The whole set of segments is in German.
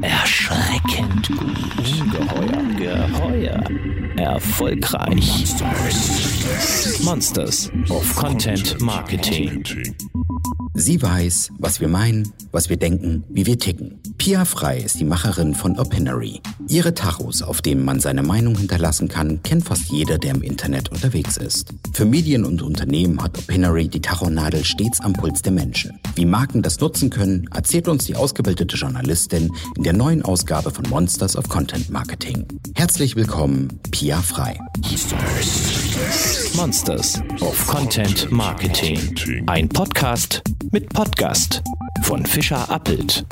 Erschreckend gut. Ungeheuer. Geheuer. Erfolgreich. Monsters of Content Marketing. Sie weiß, was wir meinen, was wir denken, wie wir ticken. Pia Frei ist die Macherin von Opinory. Ihre Tachos, auf denen man seine Meinung hinterlassen kann, kennt fast jeder, der im Internet unterwegs ist. Für Medien und Unternehmen hat Opinory die Tachonadel stets am Puls der Menschen. Wie Marken das nutzen können, erzählt uns die ausgebildete Journalistin in der neuen Ausgabe von Monsters of Content Marketing. Herzlich willkommen, Pia Frei. Monsters of Content Marketing. Ein Podcast mit Podcast von Fischer Appelt.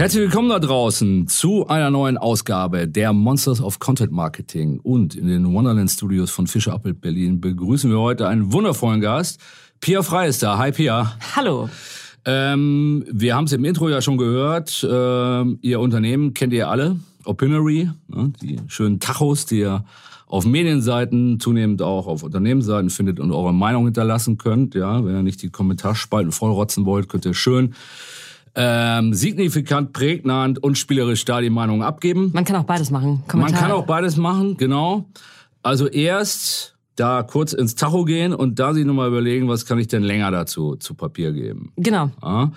Herzlich willkommen da draußen zu einer neuen Ausgabe der Monsters of Content Marketing. Und in den Wonderland Studios von Fischer Appelt Berlin begrüßen wir heute einen wundervollen Gast. Pia Frei ist da. Hi Pia. Hallo. Ähm, wir haben es im Intro ja schon gehört. Ähm, ihr Unternehmen kennt ihr alle. Opinory, ne, die schönen Tachos, die ihr auf Medienseiten, zunehmend auch auf Unternehmensseiten findet und eure Meinung hinterlassen könnt. Ja, wenn ihr nicht die Kommentarspalten vollrotzen wollt, könnt ihr schön ähm, signifikant, prägnant und spielerisch da die Meinung abgeben. Man kann auch beides machen. Man kann auch beides machen, genau. Also erst da kurz ins Tacho gehen und da sich nochmal überlegen, was kann ich denn länger dazu zu Papier geben. Genau. Ja? Gibt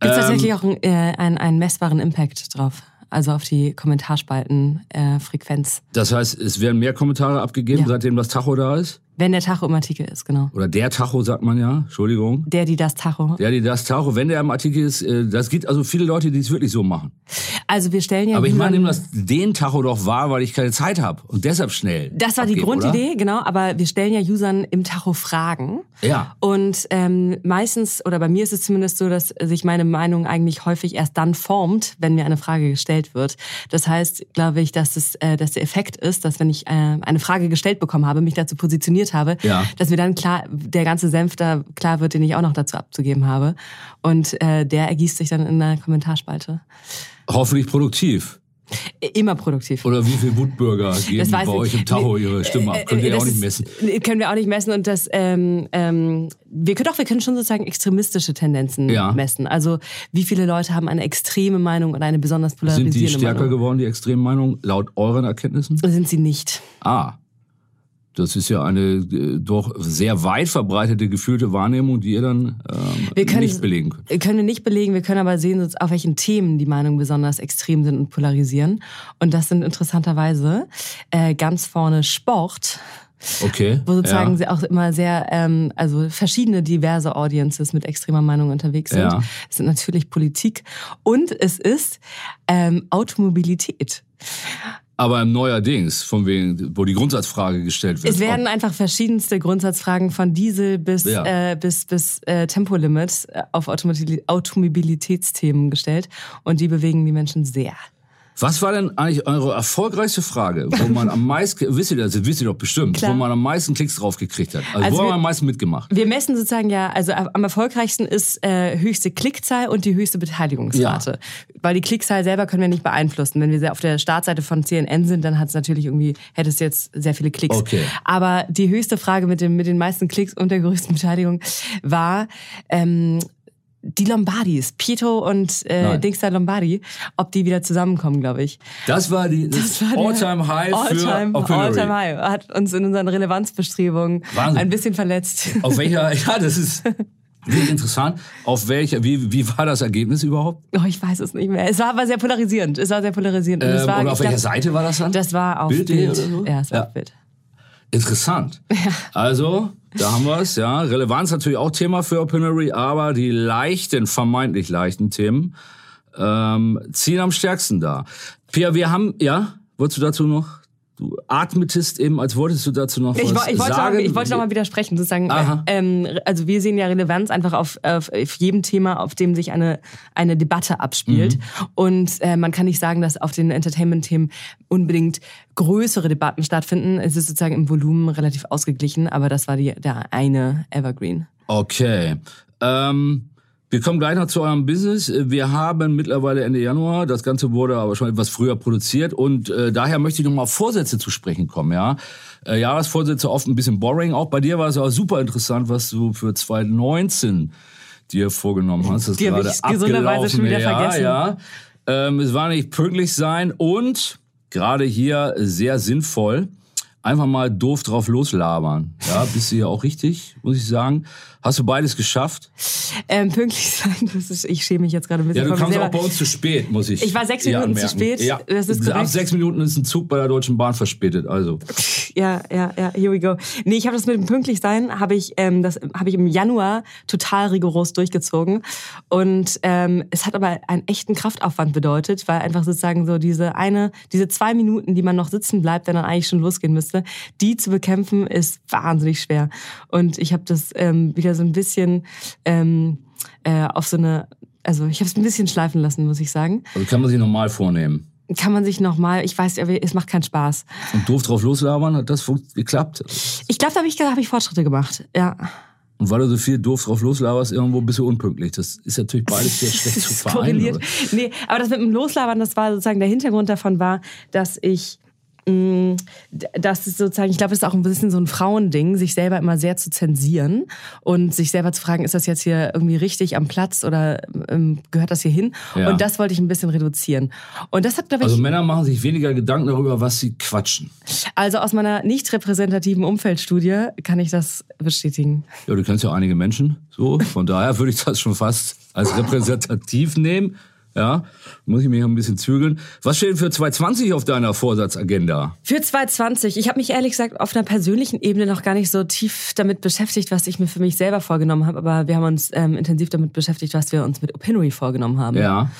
es Ähm, tatsächlich auch einen, äh, einen, einen messbaren Impact drauf? Also auf die Kommentarspalten äh, Frequenz. Das heißt, es werden mehr Kommentare abgegeben, Ja. seitdem das Tacho da ist? Wenn der Tacho im Artikel ist, genau. Oder der Tacho, sagt man ja. Entschuldigung. Der, die das Tacho. Der, die das Tacho, wenn der im Artikel ist, äh, das gibt also viele Leute, die es wirklich so machen. Also wir stellen ja. Aber ich meine, nimm das den Tacho doch wahr, weil ich keine Zeit habe und deshalb schnell. Das war die abgebe, Grundidee, Oder? genau. Aber wir stellen ja Usern im Tacho Fragen. Ja. Und ähm, meistens, oder bei mir ist es zumindest so, dass sich meine Meinung eigentlich häufig erst dann formt, wenn mir eine Frage gestellt wird. Das heißt, glaube ich, dass, es, äh, dass der Effekt ist, dass wenn ich äh, eine Frage gestellt bekommen habe, mich dazu positioniert habe, Ja. dass mir dann klar der ganze Senf da klar wird, den ich auch noch dazu abzugeben habe. Und äh, der ergießt sich dann in der Kommentarspalte. Hoffentlich produktiv. Immer produktiv. Oder wie viel Wutbürger geben bei weiß euch im Tacho ihre Stimme ab? Könnt ihr äh, auch nicht ist- messen. nee, Können wir auch nicht messen und das, ähm, ähm, wir können doch, wir können schon sozusagen extremistische Tendenzen Ja. messen. Also wie viele Leute haben eine extreme Meinung und eine besonders Sind polarisierende die stärker Meinung? geworden, die extremen Meinungen, laut euren Erkenntnissen? Sind sie nicht. Ah. Das ist ja eine äh, doch sehr weit verbreitete gefühlte Wahrnehmung, die ihr dann ähm, können, nicht belegen könnt. Können wir nicht belegen, wir können aber sehen, auf welchen Themen die Meinungen besonders extrem sind und polarisieren. Und das sind interessanterweise äh, ganz vorne Sport, Okay. wo sozusagen ja. sie auch immer sehr, ähm, also verschiedene diverse Audiences mit extremer Meinung unterwegs sind. Ja. Es sind natürlich Politik und es ist ähm, Automobilität. Aber neuerdings, von wegen, wo die Grundsatzfrage gestellt wird. Es werden einfach verschiedenste Grundsatzfragen von Diesel bis Ja. äh, bis bis äh, Tempolimit äh, auf Automobil Automobilitätsthemen gestellt und die bewegen die Menschen sehr. Was war denn eigentlich eure erfolgreichste Frage, wo man am meisten, wisst ihr das, wisst ihr doch bestimmt, Klar. wo man am meisten Klicks drauf gekriegt hat? Also, Also wo haben wir- wir am meisten mitgemacht? Wir messen sozusagen ja, also am erfolgreichsten ist äh, höchste Klickzahl und die höchste Beteiligungsrate. Weil die Klickzahl selber können wir nicht beeinflussen. Wenn wir auf der Startseite von CNN sind, dann hat es natürlich irgendwie, hätte es jetzt sehr viele Klicks. Okay. Aber die höchste Frage mit, dem, mit den meisten Klicks und der größten Beteiligung war, ähm, die Lombardis, Pietro und äh. Dingster Lombardi, ob die wieder zusammenkommen, glaube ich. Das war die das Das war der All-Time-High für All-Time. All-Time High. Hat uns in unseren Relevanzbestrebungen Wahnsinn. ein bisschen verletzt. Auf welcher, ja, das ist wirklich interessant. Auf welcher, wie, wie war das Ergebnis überhaupt? Oh, ich weiß es nicht mehr. Es war aber sehr polarisierend. Es war sehr polarisierend. Und Ähm, war, oder auf welcher glaub, Seite war das dann? Das war auf Bild. so? Ja, es war Ja. auf Bild. Interessant. Also, da haben wir es, ja. Relevanz natürlich auch Thema für Opinory, aber die leichten, vermeintlich leichten Themen ähm, ziehen am stärksten da. Pia, wir haben, ja, wolltest du dazu noch? Du atmetest eben, als wolltest du dazu noch Ich, was wo- ich wollte sagen. noch, ich wollte noch mal widersprechen, sozusagen. Ähm, also wir sehen ja Relevanz einfach auf, auf, auf jedem Thema, auf dem sich eine, eine Debatte abspielt. Mhm. Und äh, man kann nicht sagen, dass auf den Entertainment-Themen unbedingt größere Debatten stattfinden. Es ist sozusagen im Volumen relativ ausgeglichen, aber das war die, der eine Evergreen. Okay. Ähm, wir kommen gleich noch zu eurem Business. Wir haben mittlerweile Ende Januar, das Ganze wurde aber schon etwas früher produziert und äh, daher möchte ich noch mal auf Vorsätze zu sprechen kommen. Ja, äh, Jahresvorsätze oft ein bisschen boring. Auch bei dir war es aber super interessant, was du für 2019 dir vorgenommen hast. Das Die habe gerade ich gesunderweise schon wieder ja, vergessen. Ja, ähm, es war nicht pünktlich sein und gerade hier sehr sinnvoll. Einfach mal doof drauf loslabern. Ja, bist du ja auch richtig, muss ich sagen. Hast du beides geschafft? Ähm, pünktlich sein, das ist, ich schäme mich jetzt gerade ein Ja, bisschen du vor mir kamst auch bei uns zu spät, muss ich. Ich war sechs Minuten zu anmerken. spät, Ja, das ist ab sechs Minuten ist ein Zug bei der Deutschen Bahn verspätet. Also Ja, ja, ja, here we go. Nee, ich habe das mit dem pünktlich sein, habe ich, ähm, das habe ich im Januar total rigoros durchgezogen. Und ähm, es hat aber einen echten Kraftaufwand bedeutet, weil einfach sozusagen so diese eine, diese zwei Minuten, die man noch sitzen bleibt, wenn dann eigentlich schon losgehen müsste, die zu bekämpfen, ist wahnsinnig schwer. Und ich habe das ähm, wieder so ein bisschen ähm, äh, auf so eine, also ich habe es ein bisschen schleifen lassen, muss ich sagen. Also kann man sich normal vornehmen. Kann man sich noch mal, ich weiß, es macht keinen Spaß. Und doof drauf loslabern, hat das geklappt? Ich glaube, da habe ich, hab ich Fortschritte gemacht. Ja. Und weil du so viel doof drauf loslaberst, irgendwo bist du unpünktlich. Das ist natürlich beides sehr schlecht zu vereinen. korreliert. aber- Nee, aber das mit dem Loslabern, das war sozusagen der Hintergrund davon war, dass ich das ist sozusagen, ich glaube, es ist auch ein bisschen so ein Frauending, sich selber immer sehr zu zensieren und sich selber zu fragen, ist das jetzt hier irgendwie richtig am Platz oder ähm, gehört das hier hin? Ja. Und das wollte ich ein bisschen reduzieren. Und das hat, glaube ich, Also Männer machen sich weniger Gedanken darüber, was sie quatschen. also aus meiner nicht repräsentativen Umfeldstudie kann ich das bestätigen. Ja, du kennst ja einige Menschen, so. Von daher würde ich das schon fast als repräsentativ nehmen. Ja, muss ich mich ein bisschen zügeln. Was steht denn für 2020 auf deiner Vorsatzagenda? Für 2020, ich habe mich ehrlich gesagt auf einer persönlichen Ebene noch gar nicht so tief damit beschäftigt, was ich mir für mich selber vorgenommen habe, aber wir haben uns ähm, intensiv damit beschäftigt, was wir uns mit Opinory vorgenommen haben. Ja.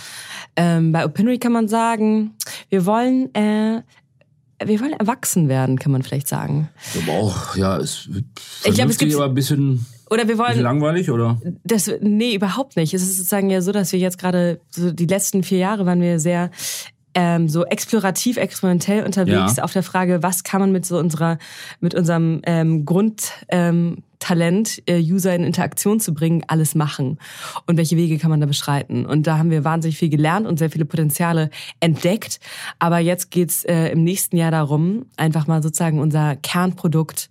Ähm, bei Opinory kann man sagen, wir wollen, äh, wir wollen erwachsen werden, kann man vielleicht sagen. Aber auch, ja, es Ich glaub, es gibt- aber ein bisschen, Oder wir wollen langweilig, oder? Das, nee, überhaupt nicht. Es ist sozusagen ja so, dass wir jetzt gerade, so die letzten vier Jahre waren wir sehr ähm, so explorativ, experimentell unterwegs Ja. auf der Frage, was kann man mit so unserer, mit unserem ähm, Grundtalent, ähm, Talent, äh, User in Interaktion zu bringen, alles machen und welche Wege kann man da beschreiten. Und da haben wir wahnsinnig viel gelernt und sehr viele Potenziale entdeckt. Aber jetzt geht's äh, im nächsten Jahr darum, einfach mal sozusagen unser Kernprodukt,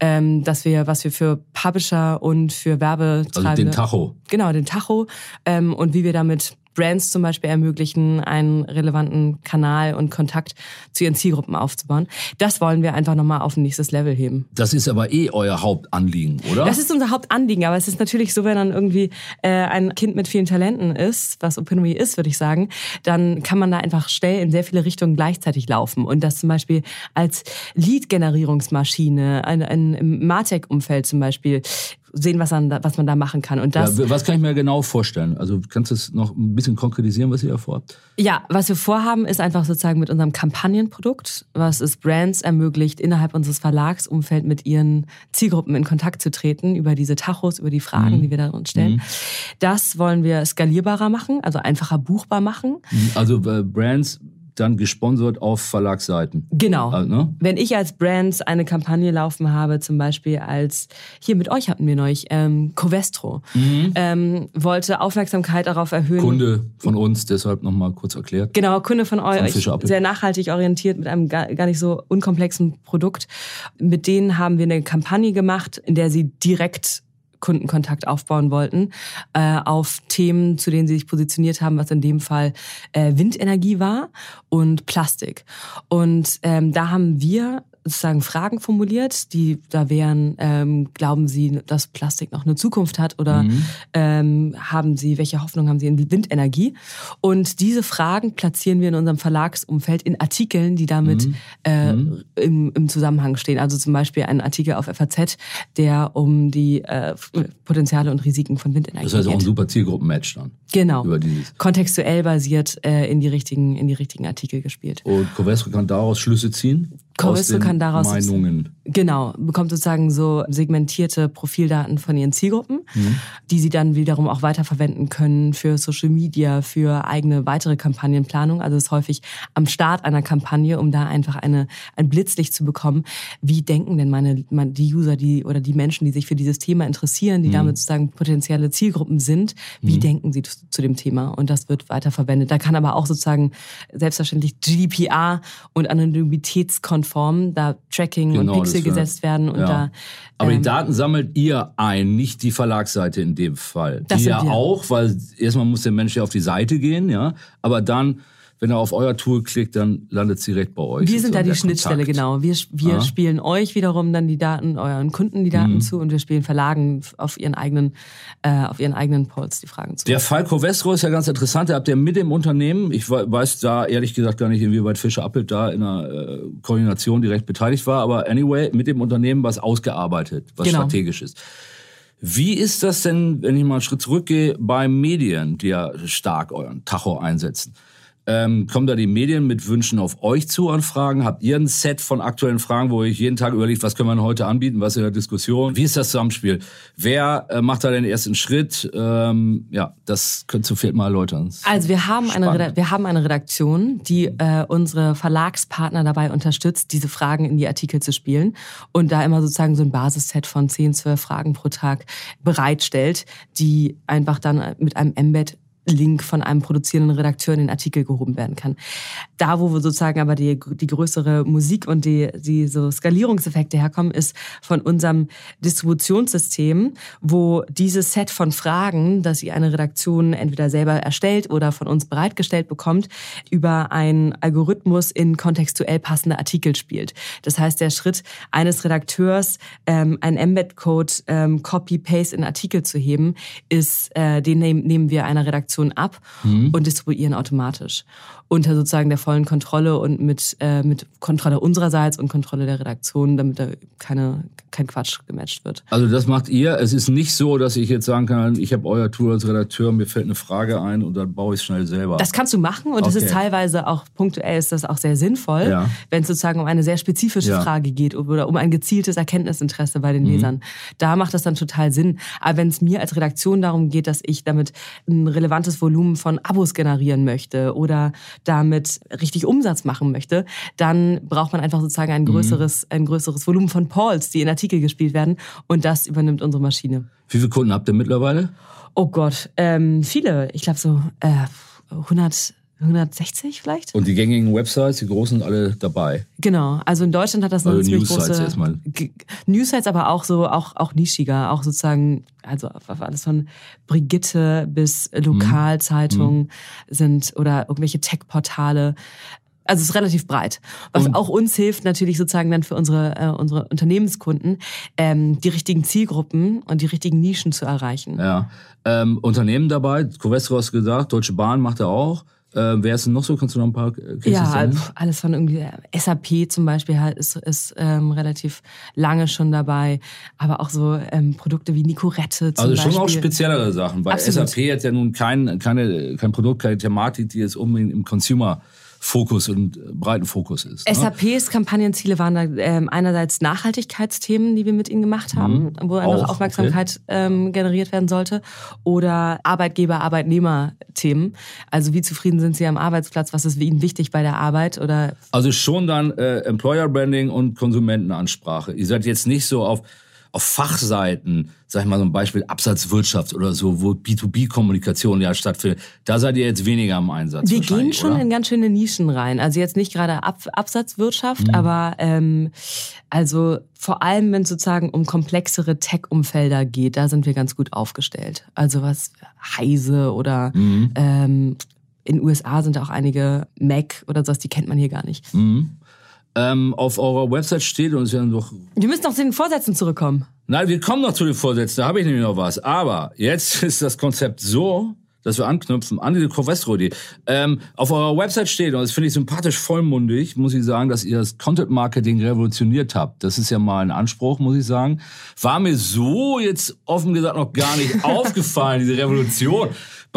ähm, dass wir, was wir für Publisher und für Werbetreibende Also den Tacho. Genau, den Tacho ähm, und wie wir damit Brands zum Beispiel ermöglichen, einen relevanten Kanal und Kontakt zu ihren Zielgruppen aufzubauen. Das wollen wir einfach nochmal auf ein nächstes Level heben. Das ist aber eh euer Hauptanliegen, oder? Das ist unser Hauptanliegen, aber es ist natürlich so, wenn dann irgendwie äh, ein Kind mit vielen Talenten ist, was Opinomy ist, würde ich sagen, dann kann man da einfach schnell in sehr viele Richtungen gleichzeitig laufen. Und das zum Beispiel als Lead-Generierungsmaschine, ein, ein, im Martech-Umfeld zum Beispiel, sehen, was man, da, was man da machen kann. Und das, ja, was kann ich mir genau vorstellen? Also kannst du es noch ein bisschen konkretisieren, was ihr da vorhabt? Ja, was wir vorhaben, ist einfach sozusagen mit unserem Kampagnenprodukt, was es Brands ermöglicht, innerhalb unseres Verlagsumfeld mit ihren Zielgruppen in Kontakt zu treten, über diese Tachos, über die Fragen, die wir da uns stellen. Das wollen wir skalierbarer machen, also einfacher buchbar machen. Also äh, Brands dann gesponsert auf Verlagsseiten. Genau. Also, ne? Wenn ich als Brand eine Kampagne laufen habe, zum Beispiel als, hier mit euch hatten wir neulich, ähm, Covestro, ähm, wollte Aufmerksamkeit darauf erhöhen. Kunde von uns, deshalb nochmal kurz erklärt. Genau, Kunde von euch, sehr nachhaltig orientiert mit einem gar, gar nicht so unkomplexen Produkt. Mit denen haben wir eine Kampagne gemacht, in der sie direkt Kundenkontakt aufbauen wollten äh, auf Themen, zu denen sie sich positioniert haben, was in dem Fall äh, Windenergie war und Plastik. Und ähm, da haben wir sozusagen Fragen formuliert, die da wären, ähm, glauben Sie, dass Plastik noch eine Zukunft hat oder ähm, haben Sie, welche Hoffnung haben Sie in Windenergie? Und diese Fragen platzieren wir in unserem Verlagsumfeld in Artikeln, die damit Äh, im, im Zusammenhang stehen. Also zum Beispiel ein Artikel auf FAZ, der um die äh, Potenziale und Risiken von Windenergie Das heißt auch ein geht. super Zielgruppenmatch dann. Genau. Über dieses. Kontextuell basiert äh, in die richtigen in die richtigen Artikel gespielt. Und Covestro kann daraus Schlüsse ziehen. Covestro kann daraus- Meinungen. Genau, bekommt sozusagen so segmentierte Profildaten von ihren Zielgruppen, die sie dann wiederum auch weiterverwenden können für Social Media, für eigene weitere Kampagnenplanung. Also es ist häufig am Start einer Kampagne, um da einfach eine, ein Blitzlicht zu bekommen. Wie denken denn meine, meine die User, die oder die Menschen, die sich für dieses Thema interessieren, die damit sozusagen potenzielle Zielgruppen sind, wie denken sie zu, zu dem Thema? Und das wird weiterverwendet. Da kann aber auch sozusagen selbstverständlich GDPR und anonymitätskonform Form da Tracking Genau, und Pixel gesetzt werden und ja. da Aber die ähm, Daten sammelt ihr ein, nicht die Verlagsseite in dem Fall. Das die ja wir. auch, weil erstmal muss der Mensch ja auf die Seite gehen, ja. Aber dann, wenn er auf euer Tool klickt, dann landet sie direkt bei euch. Wir sind da die der Schnittstelle, Kontakt. genau. Wir, wir Ja. spielen euch wiederum dann die Daten, euren Kunden die Mhm. Daten zu und wir spielen Verlagen auf ihren eigenen, äh, auf ihren eigenen Polls die Fragen zu. Der Fall Covestro ist ja ganz interessant. Ihr habt ja mit dem Unternehmen, ich we- weiß da ehrlich gesagt gar nicht, inwieweit Fischer Appelt da in einer äh, Koordination direkt beteiligt war, aber anyway, mit dem Unternehmen was ausgearbeitet, was Genau. strategisch ist. Wie ist das denn, wenn ich mal einen Schritt zurückgehe, bei Medien, die ja stark euren Tacho einsetzen? Ähm, kommen da die Medien mit Wünschen auf euch zu an Fragen? Habt ihr ein Set von aktuellen Fragen, wo ich jeden Tag überlegt, was können wir heute anbieten, was ist in der Diskussion? Wie ist das Zusammenspiel? Wer äh, macht da den ersten Schritt? Ähm, ja, das könntest du vielleicht mal erläutern. Also wir haben, eine. Reda- wir haben eine Redaktion, die äh, unsere Verlagspartner dabei unterstützt, diese Fragen in die Artikel zu spielen und da immer sozusagen so ein Basisset von 10, 12 Fragen pro Tag bereitstellt, die einfach dann mit einem Embed Link von einem produzierenden Redakteur in den Artikel gehoben werden kann. Da, wo wir sozusagen aber die, die größere Musik und die, die so Skalierungseffekte herkommen, ist von unserem Distributionssystem, wo dieses Set von Fragen, das sie eine Redaktion entweder selber erstellt oder von uns bereitgestellt bekommt, über einen Algorithmus in kontextuell passende Artikel spielt. Das heißt, der Schritt eines Redakteurs, ähm, einen Embed-Code ähm, Copy-Paste in Artikel zu heben, ist, äh, den nehm, nehmen wir einer Redaktion ab und distribuieren automatisch. Unter sozusagen der vollen Kontrolle und mit, äh, mit Kontrolle unsererseits und Kontrolle der Redaktion, damit da keine, kein Quatsch gematcht wird. Also das macht ihr. Es ist nicht so, dass ich jetzt sagen kann, ich habe euer Tool als Redakteur, mir fällt eine Frage ein und dann baue ich es schnell selber. Das kannst du machen und Okay. ist teilweise auch punktuell ist das auch sehr sinnvoll, Ja. wenn es sozusagen um eine sehr spezifische Ja. Mhm. Frage geht oder um ein gezieltes Erkenntnisinteresse bei den Lesern. Da macht das dann total Sinn. Aber wenn es mir als Redaktion darum geht, dass ich damit ein relevantes Volumen von Abos generieren möchte oder damit richtig Umsatz machen möchte, dann braucht man einfach sozusagen Mhm. ein größeres, ein größeres Volumen von Polls, die in Artikel gespielt werden und das übernimmt unsere Maschine. Wie viele Kunden habt ihr mittlerweile? Oh Gott, ähm, viele. Ich glaube so äh, 100, 160 vielleicht. Und die gängigen Websites, die großen, sind alle dabei. Genau. Also in Deutschland hat das eine Also ziemlich News-Sites große erstmal. News-Sites, aber auch so auch auch nischiger, auch sozusagen also alles von Brigitte bis Mhm. Lokalzeitungen sind oder irgendwelche Tech-Portale. Also es ist relativ breit. Was Und- auch uns hilft natürlich sozusagen dann für unsere äh, unsere Unternehmenskunden ähm, die richtigen Zielgruppen und die richtigen Nischen zu erreichen. Ja. Ähm, Unternehmen dabei, Covestro hast du gesagt, Deutsche Bahn macht er auch. Äh, wer ist denn noch so? Kannst du noch ein paar äh, Cases Ja, alles von irgendwie SAP zum Beispiel halt ist, ist ähm, relativ lange schon dabei, aber auch so ähm, Produkte wie Nicorette zum Also Beispiel. schon auch speziellere Sachen, weil Absolut. SAP hat ja nun kein, keine, kein Produkt, keine Thematik, die jetzt unbedingt im Consumer-Fokus und äh, breiten Fokus ist. Ne? SAPs Kampagnenziele waren da ähm, einerseits Nachhaltigkeitsthemen, die wir mit ihnen gemacht haben, wo eine Mhm. Auch, Aufmerksamkeit ähm, generiert werden sollte, oder Arbeitgeber-Arbeitnehmer-Themen. Also wie zufrieden sind sie am Arbeitsplatz, was ist ihnen wichtig bei der Arbeit oder Also schon dann äh, Employer Branding und Konsumentenansprache. Ihr seid jetzt nicht so auf, auf Fachseiten, sag ich mal so ein Beispiel Absatzwirtschaft oder so, wo B2B-Kommunikation ja stattfindet. Da seid ihr jetzt weniger am Einsatz. Wir gehen schon oder? in ganz schöne Nischen rein. Also jetzt nicht gerade Ab Absatzwirtschaft, Mhm. aber ähm, also vor allem, wenn es sozusagen um komplexere Tech-Umfelder geht, da sind wir ganz gut aufgestellt. Also was Heise oder Mhm. ähm, in den USA sind auch einige Mac oder sowas, die kennt man hier gar nicht. Mhm. Ähm, auf eurer Website steht und es ja doch Wir müssen noch zu den Vorsätzen zurückkommen. Nein, wir kommen noch zu den Vorsätzen, da habe ich nämlich noch was. Aber jetzt ist das Konzept so, dass wir anknüpfen an diese Covestro-Idee. Ähm, auf eurer Website steht, und das finde ich sympathisch vollmundig, muss ich sagen, dass ihr das Content-Marketing revolutioniert habt. Das ist ja mal ein Anspruch, muss ich sagen. War mir so jetzt offen gesagt noch gar nicht aufgefallen, diese Revolution.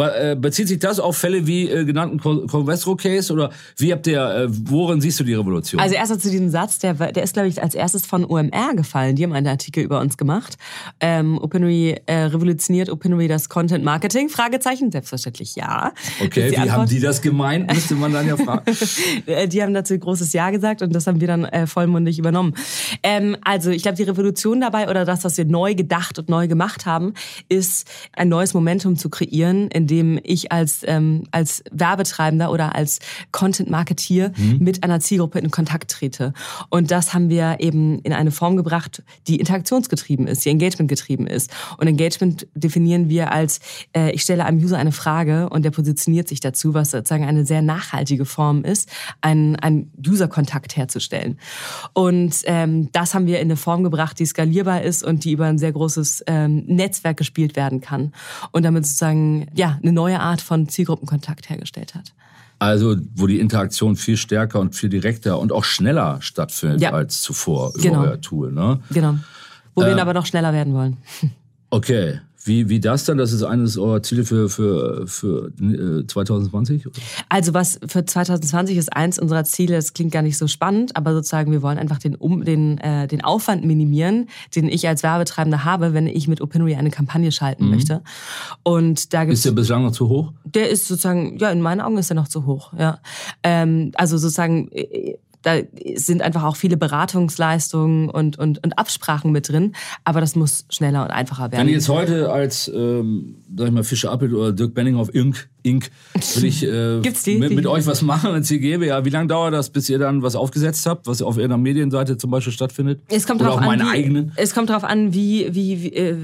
Äh, bezieht sich das auf Fälle wie äh, genannten Co- Covestro-Case oder wie habt ihr, äh, worin siehst du die Revolution? Also erstmal zu diesem Satz, der, der ist, glaube ich, als erstes von OMR gefallen. Die haben einen Artikel über uns gemacht. Ähm, OpenRe äh, revolutioniert OpenRe das Content Marketing? Fragezeichen. Selbstverständlich ja. okay, wie haben die das gemeint, müsste man dann ja fragen. Äh, Die haben dazu großes Ja gesagt und das haben wir dann äh, vollmundig übernommen. Ähm, also ich glaube, die Revolution dabei oder das, was wir neu gedacht und neu gemacht haben, ist ein neues Momentum zu kreieren, in dem ich als, ähm, als Werbetreibender oder als Content-Marketeer mhm. mit einer Zielgruppe in Kontakt trete. Und das haben wir eben in eine Form gebracht, die interaktionsgetrieben ist, die engagement-getrieben ist. Und Engagement definieren wir als, äh, ich stelle einem User eine Frage und der positioniert sich dazu, was sozusagen eine sehr nachhaltige Form ist, einen, einen User-Kontakt herzustellen. Und ähm, das haben wir in eine Form gebracht, die skalierbar ist und die über ein sehr großes ähm, Netzwerk gespielt werden kann. Und damit sozusagen ja eine neue Art von Zielgruppenkontakt hergestellt hat. Also, wo die Interaktion viel stärker und viel direkter und auch schneller stattfindet ja. als zuvor über genau. euer Tool. Ne? Genau. Wo äh, wir aber noch schneller werden wollen. Okay. Wie, wie das dann? Das ist eines eurer Ziele für, für, für äh, 2020? Also was für 2020 ist eins unserer Ziele, das klingt gar nicht so spannend, aber sozusagen wir wollen einfach den, um, den, äh, den Aufwand minimieren, den ich als Werbetreibender habe, wenn ich mit Opinory eine Kampagne schalten mhm. möchte. Und da gibt's, ist der bislang noch zu hoch? Der ist sozusagen, ja, in meinen Augen ist er noch zu hoch. Ja. Ähm, also sozusagen äh, da sind einfach auch viele Beratungsleistungen und, und, und Absprachen mit drin. Aber das muss schneller und einfacher werden. Wenn ich jetzt heute als, ähm, sag ich mal, Fischer Appelt oder Dirk Benninghoff Inc. Inc. will ich äh, die, mit, mit euch was machen als CGB, ja, wie lange dauert das, bis ihr dann was aufgesetzt habt, was auf ihrer Medienseite zum Beispiel stattfindet? Es kommt Oder drauf an, wie, eigenen? Es kommt darauf an, wie, wie, wie, äh,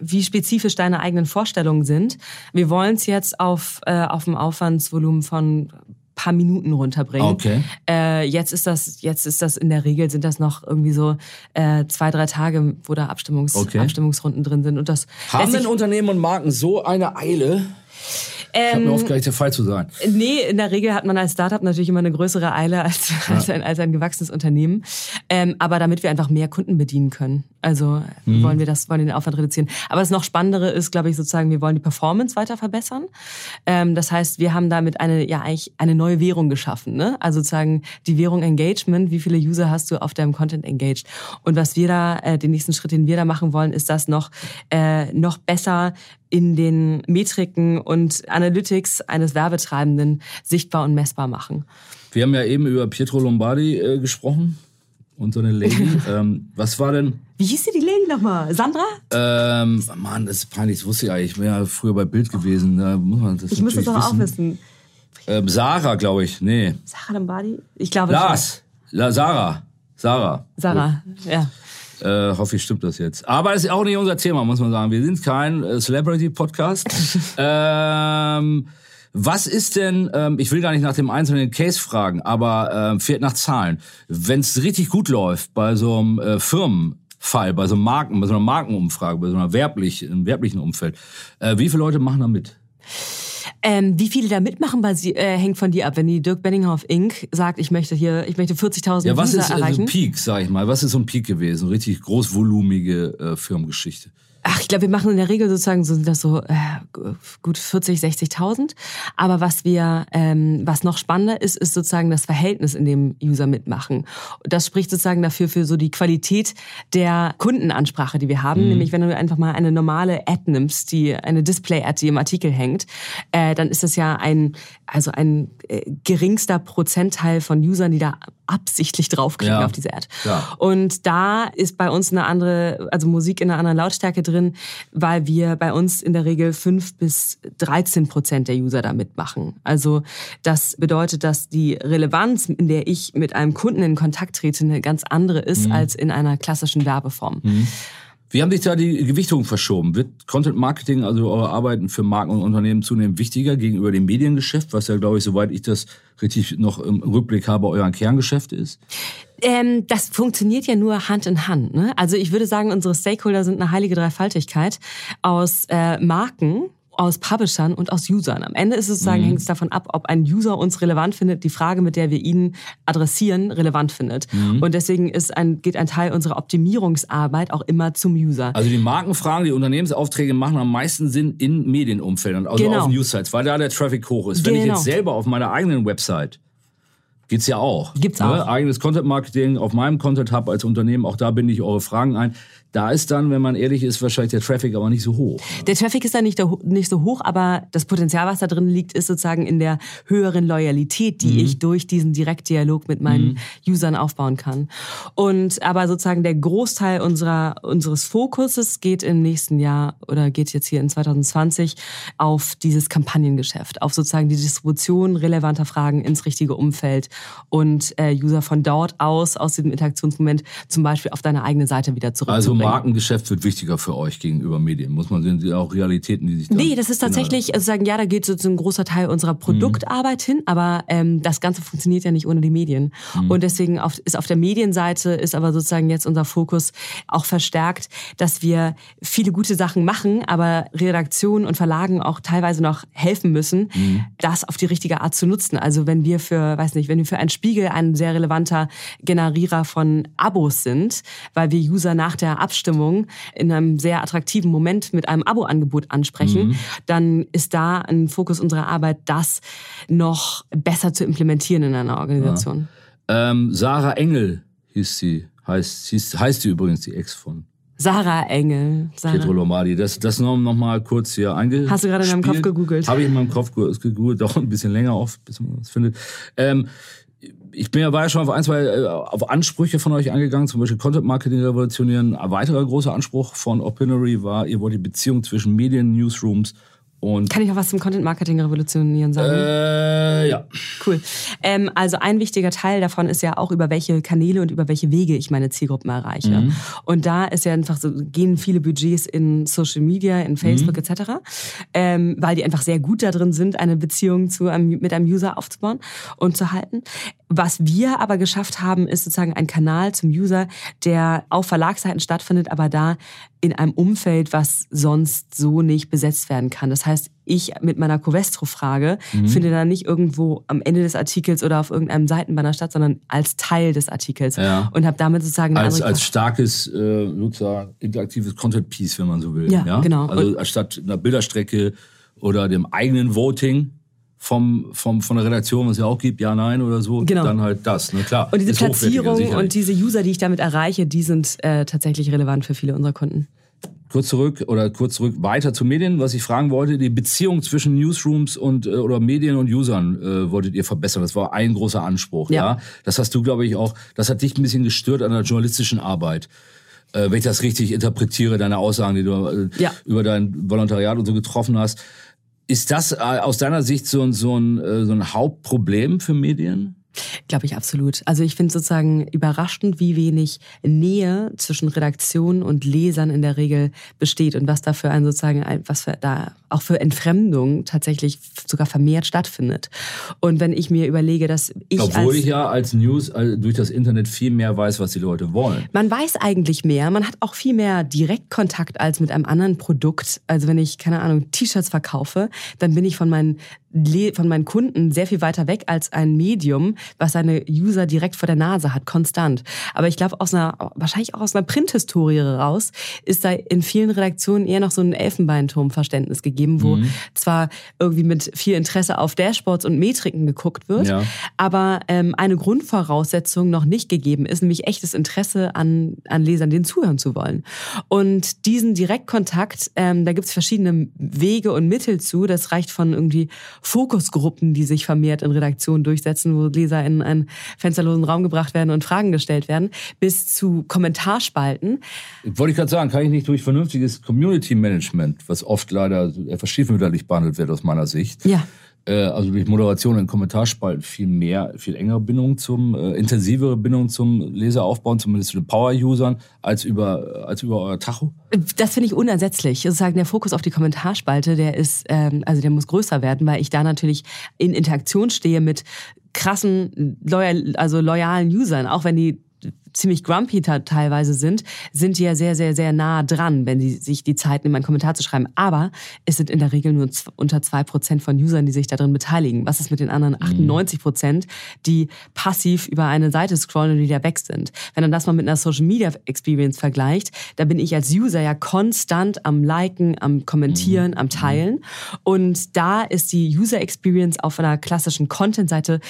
wie spezifisch deine eigenen Vorstellungen sind. Wir wollen es jetzt auf, äh, auf dem Aufwandsvolumen von paar Minuten runterbringen. Okay. Äh, jetzt ist das, jetzt ist das in der Regel sind das noch irgendwie so äh, zwei, drei Tage, wo da Abstimmungs okay. Abstimmungsrunden drin sind. Und das haben denn Unternehmen und Marken so eine Eile? Ähm, ich habe mir oft der Fall zu sein. Nee, in der Regel hat man als Startup natürlich immer eine größere Eile als, ja. als, ein, als ein gewachsenes Unternehmen. Ähm, aber damit wir einfach mehr Kunden bedienen können. Also mhm. wollen wir das, wollen den Aufwand reduzieren. Aber das noch Spannendere ist, glaube ich, sozusagen, wir wollen die Performance weiter verbessern. Ähm, das heißt, wir haben damit eine, ja eigentlich eine neue Währung geschaffen. Ne? Also sozusagen die Währung Engagement. Wie viele User hast du auf deinem Content engaged? Und was wir da, äh, den nächsten Schritt, den wir da machen wollen, ist das noch, äh, noch besser in den Metriken und Analytics eines Werbetreibenden sichtbar und messbar machen. Wir haben ja eben über Pietro Lombardi äh, gesprochen und so eine Lady. ähm, was war denn? Wie hieß die Lady nochmal? Sandra? Ähm, Mann, das ist peinlich, das wusste ich eigentlich. Ich wäre ja früher bei Bild gewesen. Da muss man das ich muss das doch auch wissen. Ähm, Sarah, glaube ich. Nee. Sarah Lombardi? Ich glaube Lars. La Sarah. Sarah. Sarah, ja. Äh, hoffe ich, stimmt das jetzt. Aber es ist auch nicht unser Thema, muss man sagen. Wir sind kein äh, Celebrity-Podcast. ähm, was ist denn, ähm, ich will gar nicht nach dem einzelnen Case fragen, aber äh, fehlt nach Zahlen. Wenn es richtig gut läuft bei so einem äh, Firmenfall, bei so einem Marken, bei so einer Markenumfrage, bei so einer werblich, einem werblichen Umfeld, äh, wie viele Leute machen da mit? Ähm, wie viele da mitmachen, sie, äh, hängt von dir ab. Wenn die Dirk Benninghoff Inc. sagt, ich möchte hier, ich möchte 40.000 ja, was User ist. Also ein Peak, sag ich mal? Was ist so ein Peak gewesen? Richtig großvolumige äh, Firmengeschichte. Ach, ich glaube, wir machen in der Regel sozusagen so sind das so äh, gut 40, 60.000. Aber was wir, ähm, was noch spannender ist, ist sozusagen das Verhältnis, in dem User mitmachen. Das spricht sozusagen dafür für so die Qualität der Kundenansprache, die wir haben. Mhm. Nämlich, wenn du einfach mal eine normale Ad nimmst, die eine Display-Ad, die im Artikel hängt, äh, dann ist das ja ein also ein äh, geringster Prozentteil von Usern, die da absichtlich draufklicken ja. auf diese Ad. Ja. Und da ist bei uns eine andere, also Musik in einer anderen Lautstärke drin, weil wir bei uns in der Regel fünf bis 13 Prozent der User da mitmachen. Also das bedeutet, dass die Relevanz, in der ich mit einem Kunden in Kontakt trete, eine ganz andere ist mhm. als in einer klassischen Werbeform. Mhm. Wie haben sich da die Gewichtungen verschoben? Wird Content Marketing, also eure Arbeiten für Marken und Unternehmen zunehmend wichtiger gegenüber dem Mediengeschäft, was ja, glaube ich, soweit ich das richtig noch im Rückblick habe, euer Kerngeschäft ist? Ähm, das funktioniert ja nur Hand in Hand. Ne? Also ich würde sagen, unsere Stakeholder sind eine heilige Dreifaltigkeit aus äh, Marken, aus Publishern und aus Usern. Am Ende ist es sozusagen, mhm. hängt es davon ab, ob ein User uns relevant findet, die Frage, mit der wir ihn adressieren, relevant findet. Mhm. Und deswegen ist ein, geht ein Teil unserer Optimierungsarbeit auch immer zum User. Also die Markenfragen, die Unternehmensaufträge machen am meisten Sinn in Medienumfeldern, also genau. auf Newsites, weil da der Traffic hoch ist. Wenn genau. ich jetzt genau. selber auf meiner eigenen Website Geht's ja auch. Gibt's ne? auch. Eigenes Content Marketing auf meinem Content Hub als Unternehmen. Auch da binde ich eure Fragen ein Da ist dann, wenn man ehrlich ist, wahrscheinlich der Traffic aber nicht so hoch. Der Traffic ist da nicht, nicht so hoch, aber das Potenzial, was da drin liegt, ist sozusagen in der höheren Loyalität, die mhm. ich durch diesen Direktdialog mit meinen mhm. Usern aufbauen kann. Und aber sozusagen der Großteil unserer, unseres Fokuses geht im nächsten Jahr oder geht jetzt hier in 2020 auf dieses Kampagnengeschäft, auf sozusagen die Distribution relevanter Fragen ins richtige Umfeld und äh, User von dort aus, aus diesem Interaktionsmoment zum Beispiel auf deine eigene Seite wieder zurückzubringen. Also Markengeschäft wird wichtiger für euch gegenüber Medien. Muss man sehen, auch Realitäten, die sich da Nee, das ist tatsächlich, also sagen, ja, da geht so ein großer Teil unserer Produktarbeit mhm. hin, aber ähm, das Ganze funktioniert ja nicht ohne die Medien. Mhm. Und deswegen auf, ist auf der Medienseite ist aber sozusagen jetzt unser Fokus auch verstärkt, dass wir viele gute Sachen machen, aber Redaktionen und Verlagen auch teilweise noch helfen müssen, mhm. das auf die richtige Art zu nutzen. Also wenn wir für, weiß nicht, wenn wir für einen Spiegel ein sehr relevanter Generierer von Abos sind, weil wir User nach der Abstimmung in einem sehr attraktiven Moment mit einem Abo-Angebot ansprechen, mhm. dann ist da ein Fokus unserer Arbeit, das noch besser zu implementieren in einer Organisation. Ja. Ähm, Sarah Engel hieß sie, heißt, hieß, heißt sie übrigens die Ex von Sarah Engel. Sarah. Pietro Lombardi. Das, das noch, noch mal kurz hier eingespielt. Hast du gerade in deinem Kopf gegoogelt? Habe ich in meinem Kopf gegoogelt, auch ein bisschen länger auf, bis man das findet. Ähm, ich bin ja, war ja schon auf ein, zwei äh, auf Ansprüche von euch angegangen, zum Beispiel Content Marketing revolutionieren. Ein weiterer großer Anspruch von Opinory war, ihr wollt die Beziehung zwischen Medien, Newsrooms und Kann ich auch was zum Content Marketing revolutionieren sagen? Äh, ja. Cool. Ähm, also ein wichtiger Teil davon ist ja auch, über welche Kanäle und über welche Wege ich meine Zielgruppen erreiche. Mhm. Und da ist ja einfach so, gehen viele Budgets in Social Media, in Facebook mhm. etc., ähm, weil die einfach sehr gut da drin sind, eine Beziehung zu einem, mit einem User aufzubauen und zu halten. Was wir aber geschafft haben, ist sozusagen ein Kanal zum User, der auf Verlagsseiten stattfindet, aber da in einem Umfeld, was sonst so nicht besetzt werden kann. Das heißt, ich mit meiner Covestro-Frage mhm. finde da nicht irgendwo am Ende des Artikels oder auf irgendeinem Seitenbanner statt, sondern als Teil des Artikels ja. und habe damit sozusagen als, als starkes äh, sozusagen interaktives Content-Piece, wenn man so will. Ja, ja? genau. Also und statt einer Bilderstrecke oder dem eigenen Voting vom, vom, von der Redaktion, was es ja auch gibt, ja, nein oder so, genau. dann halt das. Ne? Klar, und diese Platzierung und diese User, die ich damit erreiche, die sind äh, tatsächlich relevant für viele unserer Kunden. Kurz zurück oder kurz zurück weiter zu Medien, was ich fragen wollte, die Beziehung zwischen Newsrooms und äh, oder Medien und Usern äh, wolltet ihr verbessern. Das war ein großer Anspruch, ja. ja. Das hast du, glaube ich, auch, das hat dich ein bisschen gestört an der journalistischen Arbeit. Äh, wenn ich das richtig interpretiere, deine Aussagen, die du äh, ja. über dein Volontariat und so getroffen hast. Ist das äh, aus deiner Sicht so, so, ein, äh, so ein Hauptproblem für Medien? Glaube ich absolut. Also ich finde sozusagen überraschend, wie wenig Nähe zwischen Redaktion und Lesern in der Regel besteht und was da für ein sozusagen, was für da auch für Entfremdung tatsächlich sogar vermehrt stattfindet. Und wenn ich mir überlege, dass ich Obwohl als, ich ja als News also durch das Internet viel mehr weiß, was die Leute wollen. Man weiß eigentlich mehr. Man hat auch viel mehr Direktkontakt als mit einem anderen Produkt. Also wenn ich, keine Ahnung, T-Shirts verkaufe, dann bin ich von meinen von meinen Kunden sehr viel weiter weg als ein Medium, was seine User direkt vor der Nase hat, konstant. Aber ich glaube, aus einer, wahrscheinlich auch aus einer Printhistorie raus, ist da in vielen Redaktionen eher noch so ein Elfenbeinturm-Verständnis gegeben, wo mhm. zwar irgendwie mit viel Interesse auf Dashboards und Metriken geguckt wird, ja. aber ähm, eine Grundvoraussetzung noch nicht gegeben ist, nämlich echtes Interesse an, an Lesern, denen zuhören zu wollen. Und diesen Direktkontakt, ähm, da gibt es verschiedene Wege und Mittel zu. Das reicht von irgendwie Fokusgruppen, die sich vermehrt in Redaktionen durchsetzen, wo Leser in einen fensterlosen Raum gebracht werden und Fragen gestellt werden, bis zu Kommentarspalten. Wollte ich gerade sagen, kann ich nicht durch vernünftiges Community Management, was oft leider etwas stiefmütterlich behandelt wird aus meiner Sicht, ja also durch Moderation in Kommentarspalten viel mehr, viel engere Bindung zum, äh, intensivere Bindung zum Leser aufbauen, zumindest zu den Power-Usern, als über, als über euer Tacho? Das finde ich unersetzlich. Sozusagen der Fokus auf die Kommentarspalte, der ist, ähm, also der muss größer werden, weil ich da natürlich in Interaktion stehe mit krassen, loyal, also loyalen Usern, auch wenn die ziemlich grumpy teilweise sind, sind die ja sehr, sehr, sehr nah dran, wenn sie sich die Zeit nehmen, einen Kommentar zu schreiben. Aber es sind in der Regel nur unter zwei Prozent von Usern, die sich darin beteiligen. Was ist mit den anderen 98 mhm. Prozent, die passiv über eine Seite scrollen und wieder weg sind? Wenn man das mal mit einer Social Media Experience vergleicht, da bin ich als User ja konstant am Liken, am Kommentieren, mhm. am Teilen. Und da ist die User Experience auf einer klassischen Content-Seite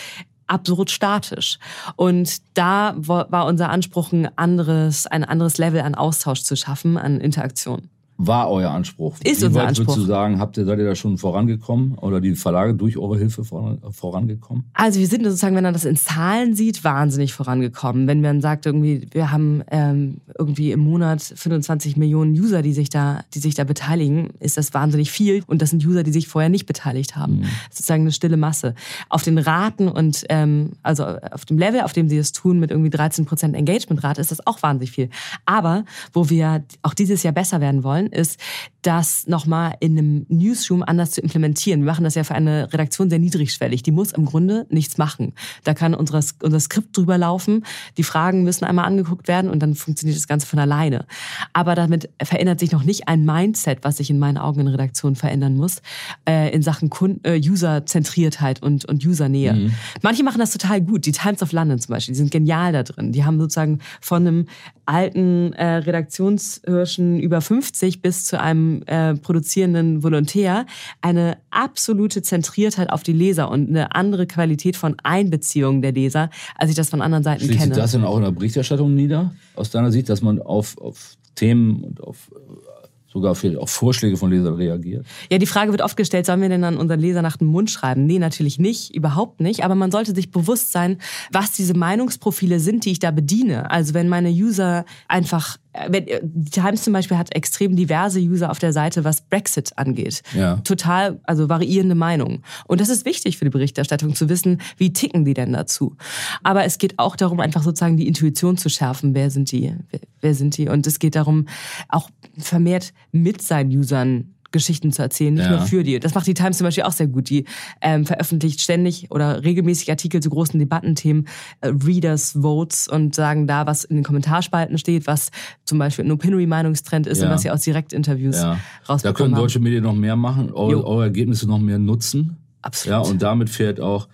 absurd statisch. Und da war unser Anspruch, ein anderes, ein anderes Level an Austausch zu schaffen, an Interaktion war euer Anspruch. Ist Wie unser weit, Anspruch. Würdest du sagen, habt ihr, seid ihr da schon vorangekommen oder die Verlage durch eure Hilfe vorangekommen? Also wir sind sozusagen, wenn man das in Zahlen sieht, wahnsinnig vorangekommen. Wenn man sagt, irgendwie, wir haben ähm, irgendwie im Monat 25 Millionen User, die sich da, die sich da beteiligen, ist das wahnsinnig viel. Und das sind User, die sich vorher nicht beteiligt haben. Mhm. Sozusagen eine stille Masse. Auf den Raten und ähm, also auf dem Level, auf dem sie das tun, mit irgendwie 13 Prozent Engagement-Rate, ist das auch wahnsinnig viel. Aber wo wir auch dieses Jahr besser werden wollen, ist, das nochmal in einem Newsroom anders zu implementieren. Wir machen das ja für eine Redaktion sehr niedrigschwellig. Die muss im Grunde nichts machen. Da kann unser, unser Skript drüber laufen, die Fragen müssen einmal angeguckt werden und dann funktioniert das Ganze von alleine. Aber damit verändert sich noch nicht ein Mindset, was sich in meinen Augen in Redaktionen verändern muss, äh, in Sachen äh, User-Zentriertheit und, und Usernähe. Mhm. Manche machen das total gut. Die Times of London zum Beispiel, die sind genial da drin. Die haben sozusagen von einem alten äh, Redaktionshirschen über 50 bis zu einem äh, produzierenden Volontär eine absolute Zentriertheit auf die Leser und eine andere Qualität von Einbeziehung der Leser, als ich das von anderen Seiten Schließt kenne. Schließt das denn auch in der Berichterstattung nieder, aus deiner Sicht, dass man auf, auf Themen und auf sogar für, auf Vorschläge von Lesern reagiert. Ja, die Frage wird oft gestellt, sollen wir denn an unseren Leser nach dem Mund schreiben? Nee, natürlich nicht, überhaupt nicht. Aber man sollte sich bewusst sein, was diese Meinungsprofile sind, die ich da bediene. Also wenn meine User einfach die Times zum Beispiel hat extrem diverse User auf der Seite, was Brexit angeht. Ja. Total, also variierende Meinungen. Und das ist wichtig für die Berichterstattung zu wissen, wie ticken die denn dazu. Aber es geht auch darum, einfach sozusagen die Intuition zu schärfen. Wer sind die? Wer sind die? Und es geht darum, auch vermehrt mit seinen Usern Geschichten zu erzählen, nicht ja. nur für die. Das macht die Times zum Beispiel auch sehr gut. Die ähm, veröffentlicht ständig oder regelmäßig Artikel zu großen Debattenthemen, äh, Readers Votes und sagen da, was in den Kommentarspalten steht, was zum Beispiel ein Opinory-Meinungstrend ist ja. und was sie aus Direktinterviews ja. rausbekommen Da können deutsche Medien noch mehr machen, eure, eure Ergebnisse noch mehr nutzen. Absolut. Ja, und damit fährt auch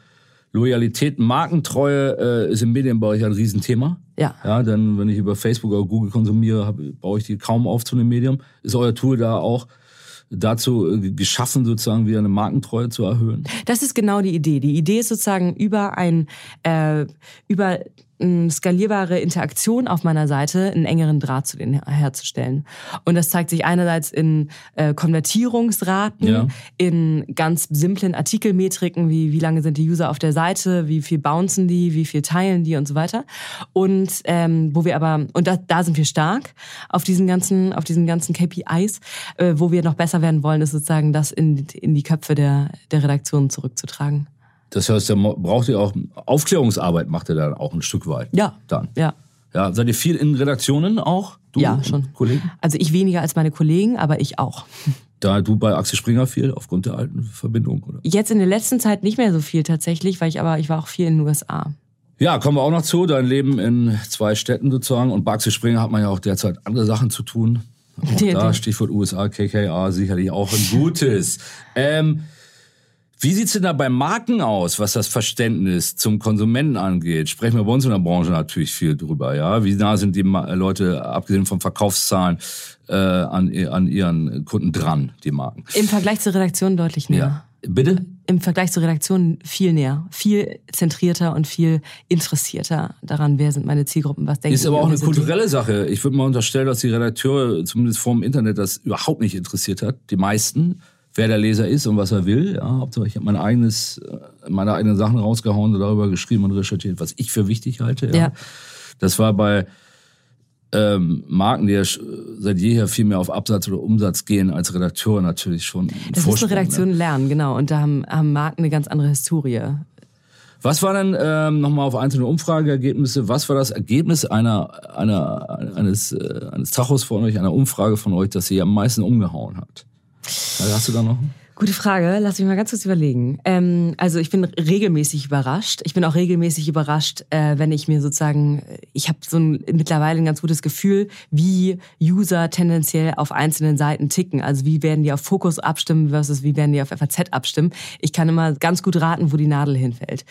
Loyalität, Markentreue äh, ist im Medienbereich ein Riesenthema. Ja. Ja, denn wenn ich über Facebook oder Google konsumiere, hab, baue ich die kaum auf zu einem Medium. Ist euer Tool da auch dazu geschaffen, sozusagen wieder eine Markentreue zu erhöhen? Das ist genau die Idee. Die Idee ist sozusagen über ein äh, über skalierbare Interaktion auf meiner Seite einen engeren Draht zu denen herzustellen. Und das zeigt sich einerseits in äh, Konvertierungsraten, ja. in ganz simplen Artikelmetriken, wie wie lange sind die User auf der Seite, wie viel bouncen die, wie viel teilen die und so weiter. Und ähm, wo wir aber und da, da sind wir stark auf diesen ganzen auf diesen ganzen KPIs, äh, wo wir noch besser werden wollen, ist sozusagen das in in die Köpfe der der Redaktionen zurückzutragen. Das heißt, da braucht ihr auch Aufklärungsarbeit, macht ihr dann auch ein Stück weit. Ja. Dann. Ja. Ja, seid ihr viel in Redaktionen auch? Du ja, schon. Kollegen? Also ich weniger als meine Kollegen, aber ich auch. Da du bei Axel Springer viel aufgrund der alten Verbindung, oder? Jetzt in der letzten Zeit nicht mehr so viel tatsächlich, weil ich aber ich war auch viel in den USA. Ja, kommen wir auch noch zu. Dein Leben in zwei Städten sozusagen. Und bei Axel Springer hat man ja auch derzeit andere Sachen zu tun. Auch da Stichwort USA, KKA, sicherlich auch ein gutes. ähm, wie sieht's denn da bei Marken aus, was das Verständnis zum Konsumenten angeht? Sprechen wir bei uns in der Branche natürlich viel drüber, ja. Wie nah sind die Leute, abgesehen von Verkaufszahlen, äh, an, an ihren Kunden dran, die Marken? Im Vergleich zur Redaktion deutlich näher. Ja. Bitte? Im Vergleich zur Redaktion viel näher, viel zentrierter und viel interessierter daran, wer sind meine Zielgruppen, was denken Ist aber auch eine kulturelle Sache. Ich würde mal unterstellen, dass die Redakteure zumindest vor dem Internet das überhaupt nicht interessiert hat. Die meisten wer der Leser ist und was er will. Ja, ich habe mein eigenes, äh, meine eigenen Sachen rausgehauen und darüber geschrieben und recherchiert, was ich für wichtig halte. Ja. ja. Das war bei ähm, Marken, die ja seit jeher viel mehr auf Absatz oder Umsatz gehen als Redakteur natürlich schon. Das muss eine Redaktion ne? lernen, genau. Und da haben, haben Marken eine ganz andere Historie. Was war dann ähm, nochmal auf einzelne Umfrageergebnisse? Was war das Ergebnis einer, einer eines äh, eines Tachos von euch, einer Umfrage von euch, das sie am meisten umgehauen hat? Hast du da noch? Gute Frage, lass mich mal ganz kurz überlegen. Ähm, also ich bin regelmäßig überrascht. Ich bin auch regelmäßig überrascht, äh, wenn ich mir sozusagen, ich habe so ein, mittlerweile ein ganz gutes Gefühl, wie User tendenziell auf einzelnen Seiten ticken. Also wie werden die auf Fokus abstimmen versus wie werden die auf FAZ abstimmen. Ich kann immer ganz gut raten, wo die Nadel hinfällt.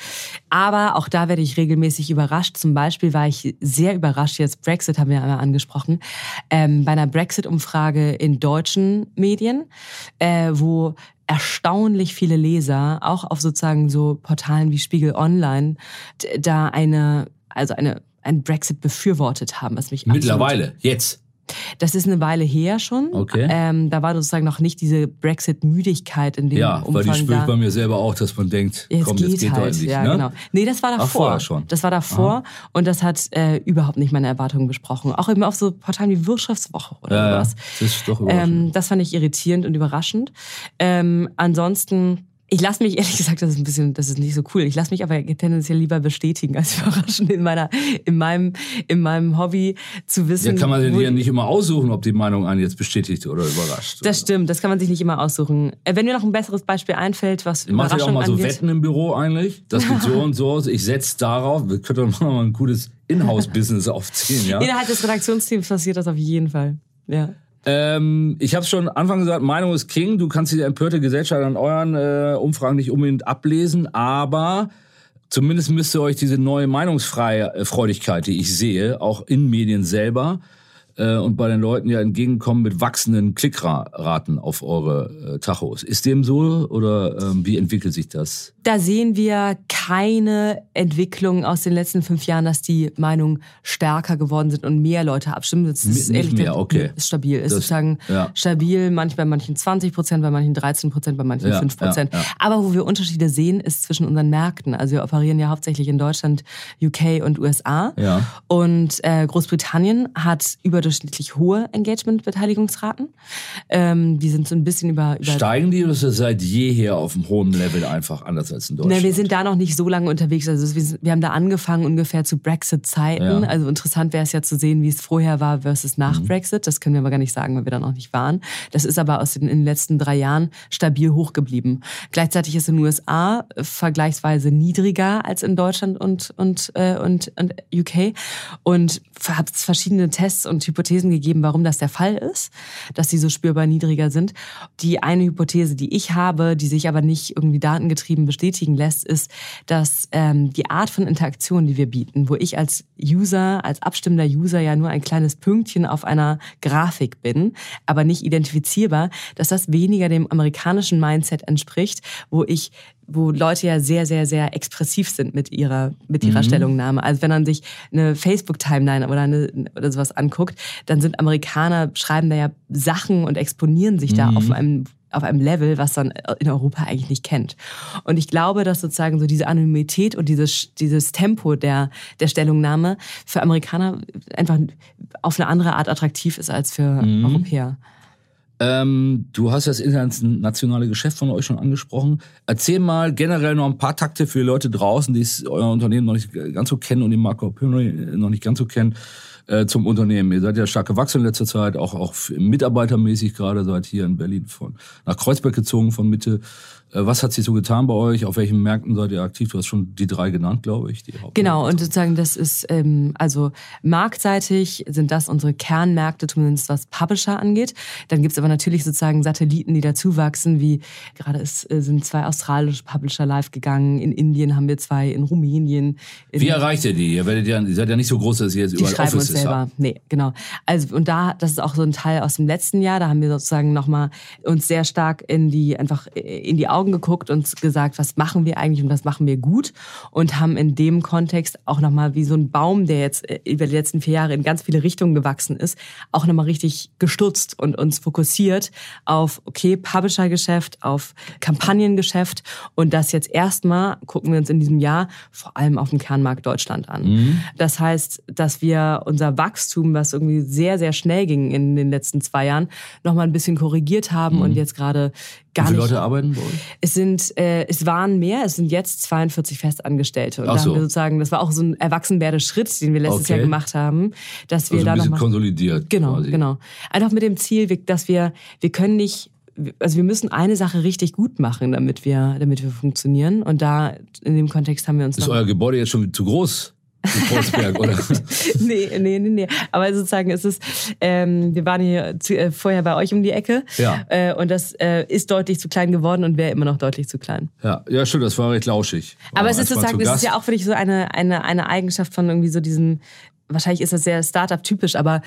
Aber auch da werde ich regelmäßig überrascht. Zum Beispiel war ich sehr überrascht, jetzt Brexit haben wir einmal angesprochen, ähm, bei einer Brexit-Umfrage in deutschen Medien, äh, wo erstaunlich viele Leser, auch auf sozusagen so Portalen wie Spiegel Online, da eine, also eine, ein Brexit befürwortet haben, was mich Mittlerweile, jetzt. Das ist eine Weile her schon. Okay. Ähm, da war sozusagen noch nicht diese Brexit-Müdigkeit in dem ja, Umfang weil die spüre ich bei mir selber auch, dass man denkt, Jetzt komm, geht jetzt geht halt. endlich. ja, ne? genau. Nee, das war davor. vorher schon. Das war davor und das hat äh, überhaupt nicht meine Erwartungen besprochen. Auch eben auf so Portalen wie Wirtschaftswoche oder Ja, sowas. das ist doch überraschend. Ähm, das fand ich irritierend und überraschend. Ähm, ansonsten, ich lasse mich ehrlich gesagt, das ist ein bisschen, das ist nicht so cool. Ich lasse mich aber tendenziell lieber bestätigen als überraschen in meiner, in meinem, in meinem Hobby zu wissen. ja, kann man wo- ja nicht immer aussuchen, ob die Meinung einen jetzt bestätigt oder überrascht. Das stimmt, das kann man sich nicht immer aussuchen. Äh, Wenn mir noch ein besseres Beispiel einfällt, was Macht ihr auch mal so angeht. Wetten im Büro eigentlich? Das geht so und so aus. Ich setze darauf. Wir können doch mal ein gutes Inhouse-Business aufziehen, ja? Innerhalb des Redaktionsteams passiert das auf jeden Fall. Ja. Ähm, ich habe es schon Anfang gesagt, Meinung ist King. Du kannst die empörte Gesellschaft an euren äh, Umfragen nicht unbedingt ablesen, aber zumindest müsst ihr euch diese neue Meinungsfreudigkeit, die ich sehe, auch in Medien selber äh, und bei den Leuten ja entgegenkommen mit wachsenden Klickraten auf eure äh, Tachos. Ist dem so oder ähm, wie entwickelt sich das? Da sehen wir keine Entwicklung aus den letzten fünf Jahren, dass die Meinungen stärker geworden sind und mehr Leute abstimmen. Das ist ehrlich mehr, gesagt- okay. Ist stabil. Ist Das- sozusagen ja. stabil, manchmal bei manchen 20 Prozent, bei manchen 13 Prozent, bei manchen Ja, 5 Prozent. ja. Aber wo wir Unterschiede sehen, ist zwischen unseren Märkten. Also wir operieren ja hauptsächlich in Deutschland, UK und USA. Und äh, Großbritannien hat überdurchschnittlich hohe Engagement-Beteiligungsraten. Ähm, die sind so ein bisschen über, über Steigen die oder ist das seit jeher auf einem hohen Level einfach anders als in Deutschland? Na, wir sind da noch nicht so lange unterwegs. Also wir, sind- wir haben da angefangen ungefähr zu Brexit-Zeiten. Ja. Also interessant wäre es ja zu sehen, wie es vorher war versus nach Mhm. Brexit. Das können wir aber gar nicht sagen, weil wir da noch nicht waren. Das ist aber aus den, in den letzten drei Jahren stabil hochgeblieben. Gleichzeitig ist in den USA vergleichsweise niedriger als in Deutschland und, und, äh, und, und UK. Und hat es verschiedene Tests und Hypothesen gegeben, warum das der Fall ist, dass sie so spürbar niedriger sind. Die eine Hypothese, die ich habe, die sich aber nicht irgendwie datengetrieben bestätigen lässt, ist, dass ähm, die Art von Interaktion, die wir bieten, wo ich als User, als abstimmender User ja nur ein kleines Pünktchen auf einer Grafik bin, aber nicht identifizierbar, dass das weniger dem amerikanischen Mindset entspricht, wo ich wo Leute ja sehr, sehr, sehr expressiv sind mit ihrer, mit ihrer Stellungnahme. Also wenn man sich eine Facebook-Timeline oder, eine, oder sowas anguckt, dann sind Amerikaner, schreiben da ja Sachen und exponieren sich da auf einem auf einem Level, was man in Europa eigentlich nicht kennt. Und ich glaube, dass sozusagen so diese Anonymität und dieses, dieses Tempo der, der Stellungnahme für Amerikaner einfach auf eine andere Art attraktiv ist als für Europäer. Ähm, du hast das internationale Geschäft von euch schon angesprochen. Erzähl mal generell noch ein paar Takte für Leute draußen, die euer Unternehmen noch nicht ganz so kennen und den Marco Pionri noch nicht ganz so kennen, äh, zum Unternehmen. Ihr seid ja stark gewachsen in letzter Zeit, auch, auch mitarbeitermäßig gerade seid hier in Berlin von nach Kreuzberg gezogen von Mitte. Äh, was hat sich so getan bei euch? Auf welchen Märkten seid ihr aktiv? Du hast schon die drei genannt, glaube ich. Die Genau, und sozusagen das ist, ähm, also marktseitig sind das unsere Kernmärkte, zumindest was Publisher angeht. Dann gibt's aber natürlich sozusagen Satelliten, die dazuwachsen, wie gerade ist, äh, sind zwei australische Publisher live gegangen, in Indien haben wir zwei, in Rumänien. In Wie erreicht ihr die? Ihr werdet ja, ihr seid ja nicht so groß, dass ihr jetzt die überall schreiben uns Offices selber. habt. Nee, genau. Also und da, das ist auch so ein Teil aus dem letzten Jahr. Da haben wir sozusagen nochmal uns sehr stark in die einfach in die Augen geguckt und gesagt, was machen wir eigentlich und was machen wir gut? Und haben in dem Kontext auch nochmal wie so ein Baum, der jetzt äh, über die letzten vier Jahre in ganz viele Richtungen gewachsen ist, auch nochmal richtig gestutzt und uns fokussiert auf okay Publisher-Geschäft, auf Kampagnengeschäft. Und das jetzt erstmal gucken wir uns in diesem Jahr vor allem auf den Kernmarkt Deutschland an. Das heißt, dass wir unser Wachstum, was irgendwie sehr, sehr schnell ging in den letzten zwei Jahren, nochmal ein bisschen korrigiert haben und jetzt gerade Wie gar viele nicht. Leute arbeiten bei euch? Es sind, äh, es waren mehr, es sind jetzt 42 Festangestellte. Und Ach da so. haben wir sozusagen, das war auch so ein Erwachsenwerde-Schritt, den wir letztes Okay. Jahr gemacht haben, dass wir Also da ein bisschen nochmal. konsolidiert. Genau, quasi. genau. Einfach mit dem Ziel, dass wir, wir können nicht, also wir müssen eine Sache richtig gut machen, damit wir, damit wir funktionieren. Und da, in dem Kontext haben wir uns Ist noch. euer Gebäude jetzt schon zu groß? In Kreuzberg, oder? nee, nee, nee, nee. Aber sozusagen ist es, ähm, wir waren hier zu, äh, vorher bei euch um die Ecke. Ja. Äh, und das äh, ist deutlich zu klein geworden und wäre immer noch deutlich zu klein. Ja, ja, stimmt, das war recht lauschig. Aber War es ist sozusagen, zu es ist ja auch für dich so eine, eine, eine Eigenschaft von irgendwie so diesen, wahrscheinlich ist das sehr Startup-typisch, aber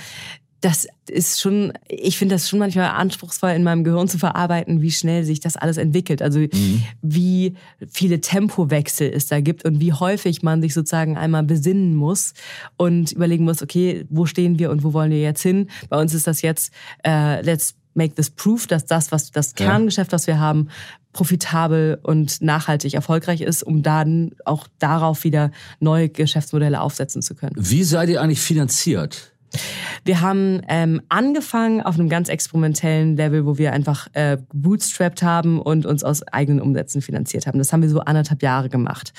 das ist schon, ich finde das schon manchmal anspruchsvoll in meinem Gehirn zu verarbeiten, wie schnell sich das alles entwickelt. Also mhm. wie viele Tempowechsel es da gibt und wie häufig man sich sozusagen einmal besinnen muss und überlegen muss, okay, wo stehen wir und wo wollen wir jetzt hin? Bei uns ist das jetzt, äh, let's make this proof, dass das, was das Kerngeschäft, was wir haben, profitabel und nachhaltig erfolgreich ist, um dann auch darauf wieder neue Geschäftsmodelle aufsetzen zu können. Wie seid ihr eigentlich finanziert? Wir haben ähm, angefangen auf einem ganz experimentellen Level, wo wir einfach äh, bootstrapped haben und uns aus eigenen Umsätzen finanziert haben. Das haben wir so anderthalb Jahre gemacht.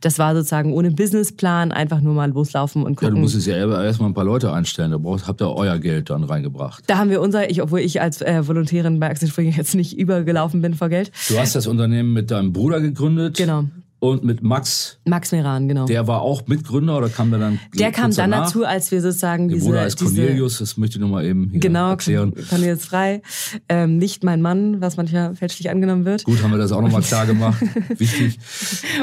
Das war sozusagen ohne Businessplan, einfach nur mal loslaufen und gucken. Ja, du musstest ja erstmal ein paar Leute einstellen. Da braucht, habt ihr euer Geld dann reingebracht. Da haben wir unser, ich, obwohl ich als äh, Volontärin bei Axel Springer jetzt nicht übergelaufen bin vor Geld. Du hast das Unternehmen mit deinem Bruder gegründet. Genau. Und mit Max. Max Meran, genau. Der war auch Mitgründer oder kam der dann? Der kam dann danach? dazu, als wir sozusagen diese. Der Bruder heißt Cornelius, das möchte ich nochmal eben hier genau, erklären. Cornelius Frei. Ähm, nicht mein Mann, was manchmal fälschlich angenommen wird. Gut, haben wir das auch nochmal klar gemacht. Wichtig.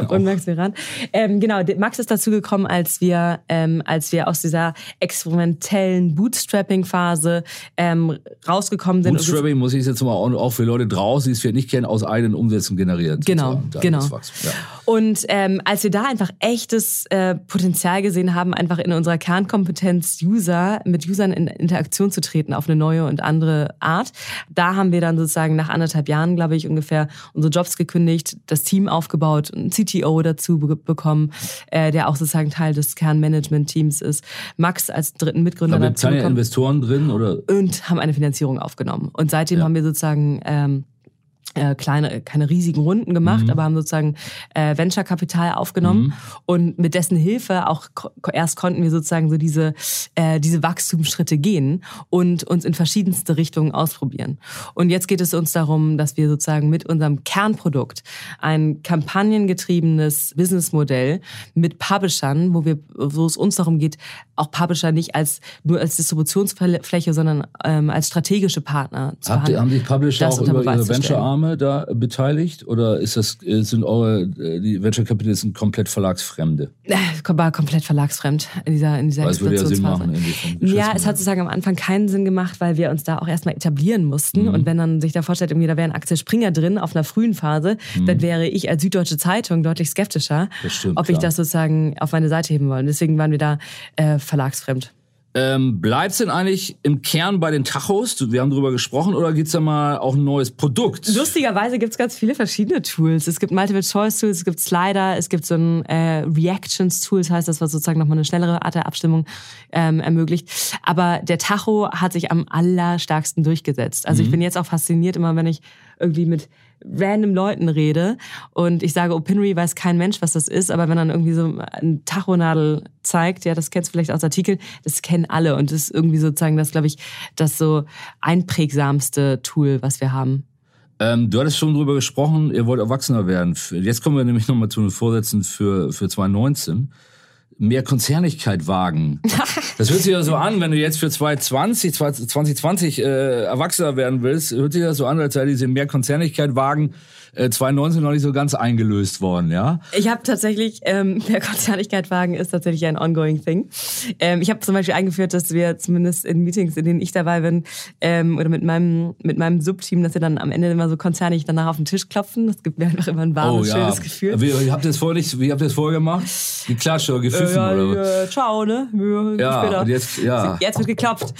Und Max Meran. Ähm, genau, Max ist dazu gekommen, als wir, ähm, als wir aus dieser experimentellen Bootstrapping-Phase ähm, rausgekommen sind. Bootstrapping muss ich jetzt mal auch für Leute draußen, die es vielleicht nicht kennen, aus eigenen Umsätzen generiert. Genau, genau. Ja. Und ähm, als wir da einfach echtes äh, Potenzial gesehen haben, einfach in unserer Kernkompetenz User, mit Usern in Interaktion zu treten auf eine neue und andere Art, da haben wir dann sozusagen nach anderthalb Jahren, glaube ich, ungefähr unsere Jobs gekündigt, das Team aufgebaut, einen CTO dazu be bekommen, äh, der auch sozusagen Teil des Kernmanagement-Teams ist. Max als dritten Mitgründer dazu keine bekommen. Investoren drin oder? Und haben eine Finanzierung aufgenommen. Und seitdem ja. haben wir sozusagen ähm, äh, kleine, keine riesigen Runden gemacht, mhm. aber haben sozusagen äh, Venture-Kapital aufgenommen mhm. und mit dessen Hilfe auch erst konnten wir sozusagen so diese, äh, diese Wachstumsschritte gehen und uns in verschiedenste Richtungen ausprobieren. Und jetzt geht es uns darum, dass wir sozusagen mit unserem Kernprodukt ein kampagnengetriebenes Businessmodell mit Publishern, wo wir, wo es uns darum geht, auch Publisher nicht als nur als Distributionsfläche, sondern ähm, als strategische Partner zu Habt haben die Publisher auch über ihre Venture-Arme da beteiligt oder ist das, äh, sind eure äh, die Venture Capitalisten komplett verlagsfremde? Äh, war komplett verlagsfremd in dieser in dieser würde ja. Ja, es hat sozusagen am Anfang keinen Sinn gemacht, weil wir uns da auch erstmal etablieren mussten. Mhm. Und wenn man sich da vorstellt, irgendwie da wäre ein Axel Springer drin auf einer frühen Phase, mhm. dann wäre ich als Süddeutsche Zeitung deutlich skeptischer, stimmt, ob klar. ich das sozusagen auf meine Seite heben wollen. Deswegen waren wir da äh, verlagsfremd. Ähm, Bleibt es denn eigentlich im Kern bei den Tachos? Wir haben darüber gesprochen, oder gibt es da mal auch ein neues Produkt? Lustigerweise gibt es ganz viele verschiedene Tools. Es gibt Multiple-Choice-Tools, es gibt Slider, es gibt so ein äh, Reactions-Tool, das heißt, das was sozusagen nochmal eine schnellere Art der Abstimmung ähm, ermöglicht. Aber der Tacho hat sich am allerstärksten durchgesetzt. Also mhm. ich bin jetzt auch fasziniert, immer wenn ich irgendwie mit random Leuten rede und ich sage, Opinory weiß kein Mensch, was das ist, aber wenn dann irgendwie so ein Tachonadel zeigt, ja, das kennst du vielleicht aus Artikeln, das kennen alle und das ist irgendwie sozusagen das, glaube ich, das so einprägsamste Tool, was wir haben. Ähm, du hattest schon drüber gesprochen, ihr wollt erwachsener werden. Jetzt kommen wir nämlich nochmal zu den Vorsätzen für, für 2019 mehr Konzernigkeit wagen. Das hört sich ja so an, wenn du jetzt für 2020, 2020 äh, Erwachsener werden willst, hört sich das so an, als sei diese mehr Konzernigkeit wagen äh, 2019 noch nicht so ganz eingelöst worden, ja? Ich habe tatsächlich, ähm, mehr Konzernigkeit wagen ist tatsächlich ein ongoing thing. Ähm, ich habe zum Beispiel eingeführt, dass wir zumindest in Meetings, in denen ich dabei bin, ähm, oder mit meinem, mit meinem Subteam, dass wir dann am Ende immer so konzernig danach auf den Tisch klopfen. Das gibt mir einfach immer ein warmes, oh, ja. schönes Gefühl. Wie, wie habt ihr das vorher nicht, wie habt ihr das vorher gemacht? Geklatscht oder gepfiffen äh, ja, oder? Äh, ciao, ne? Ja, später. und jetzt, ja. Jetzt wird geklopft.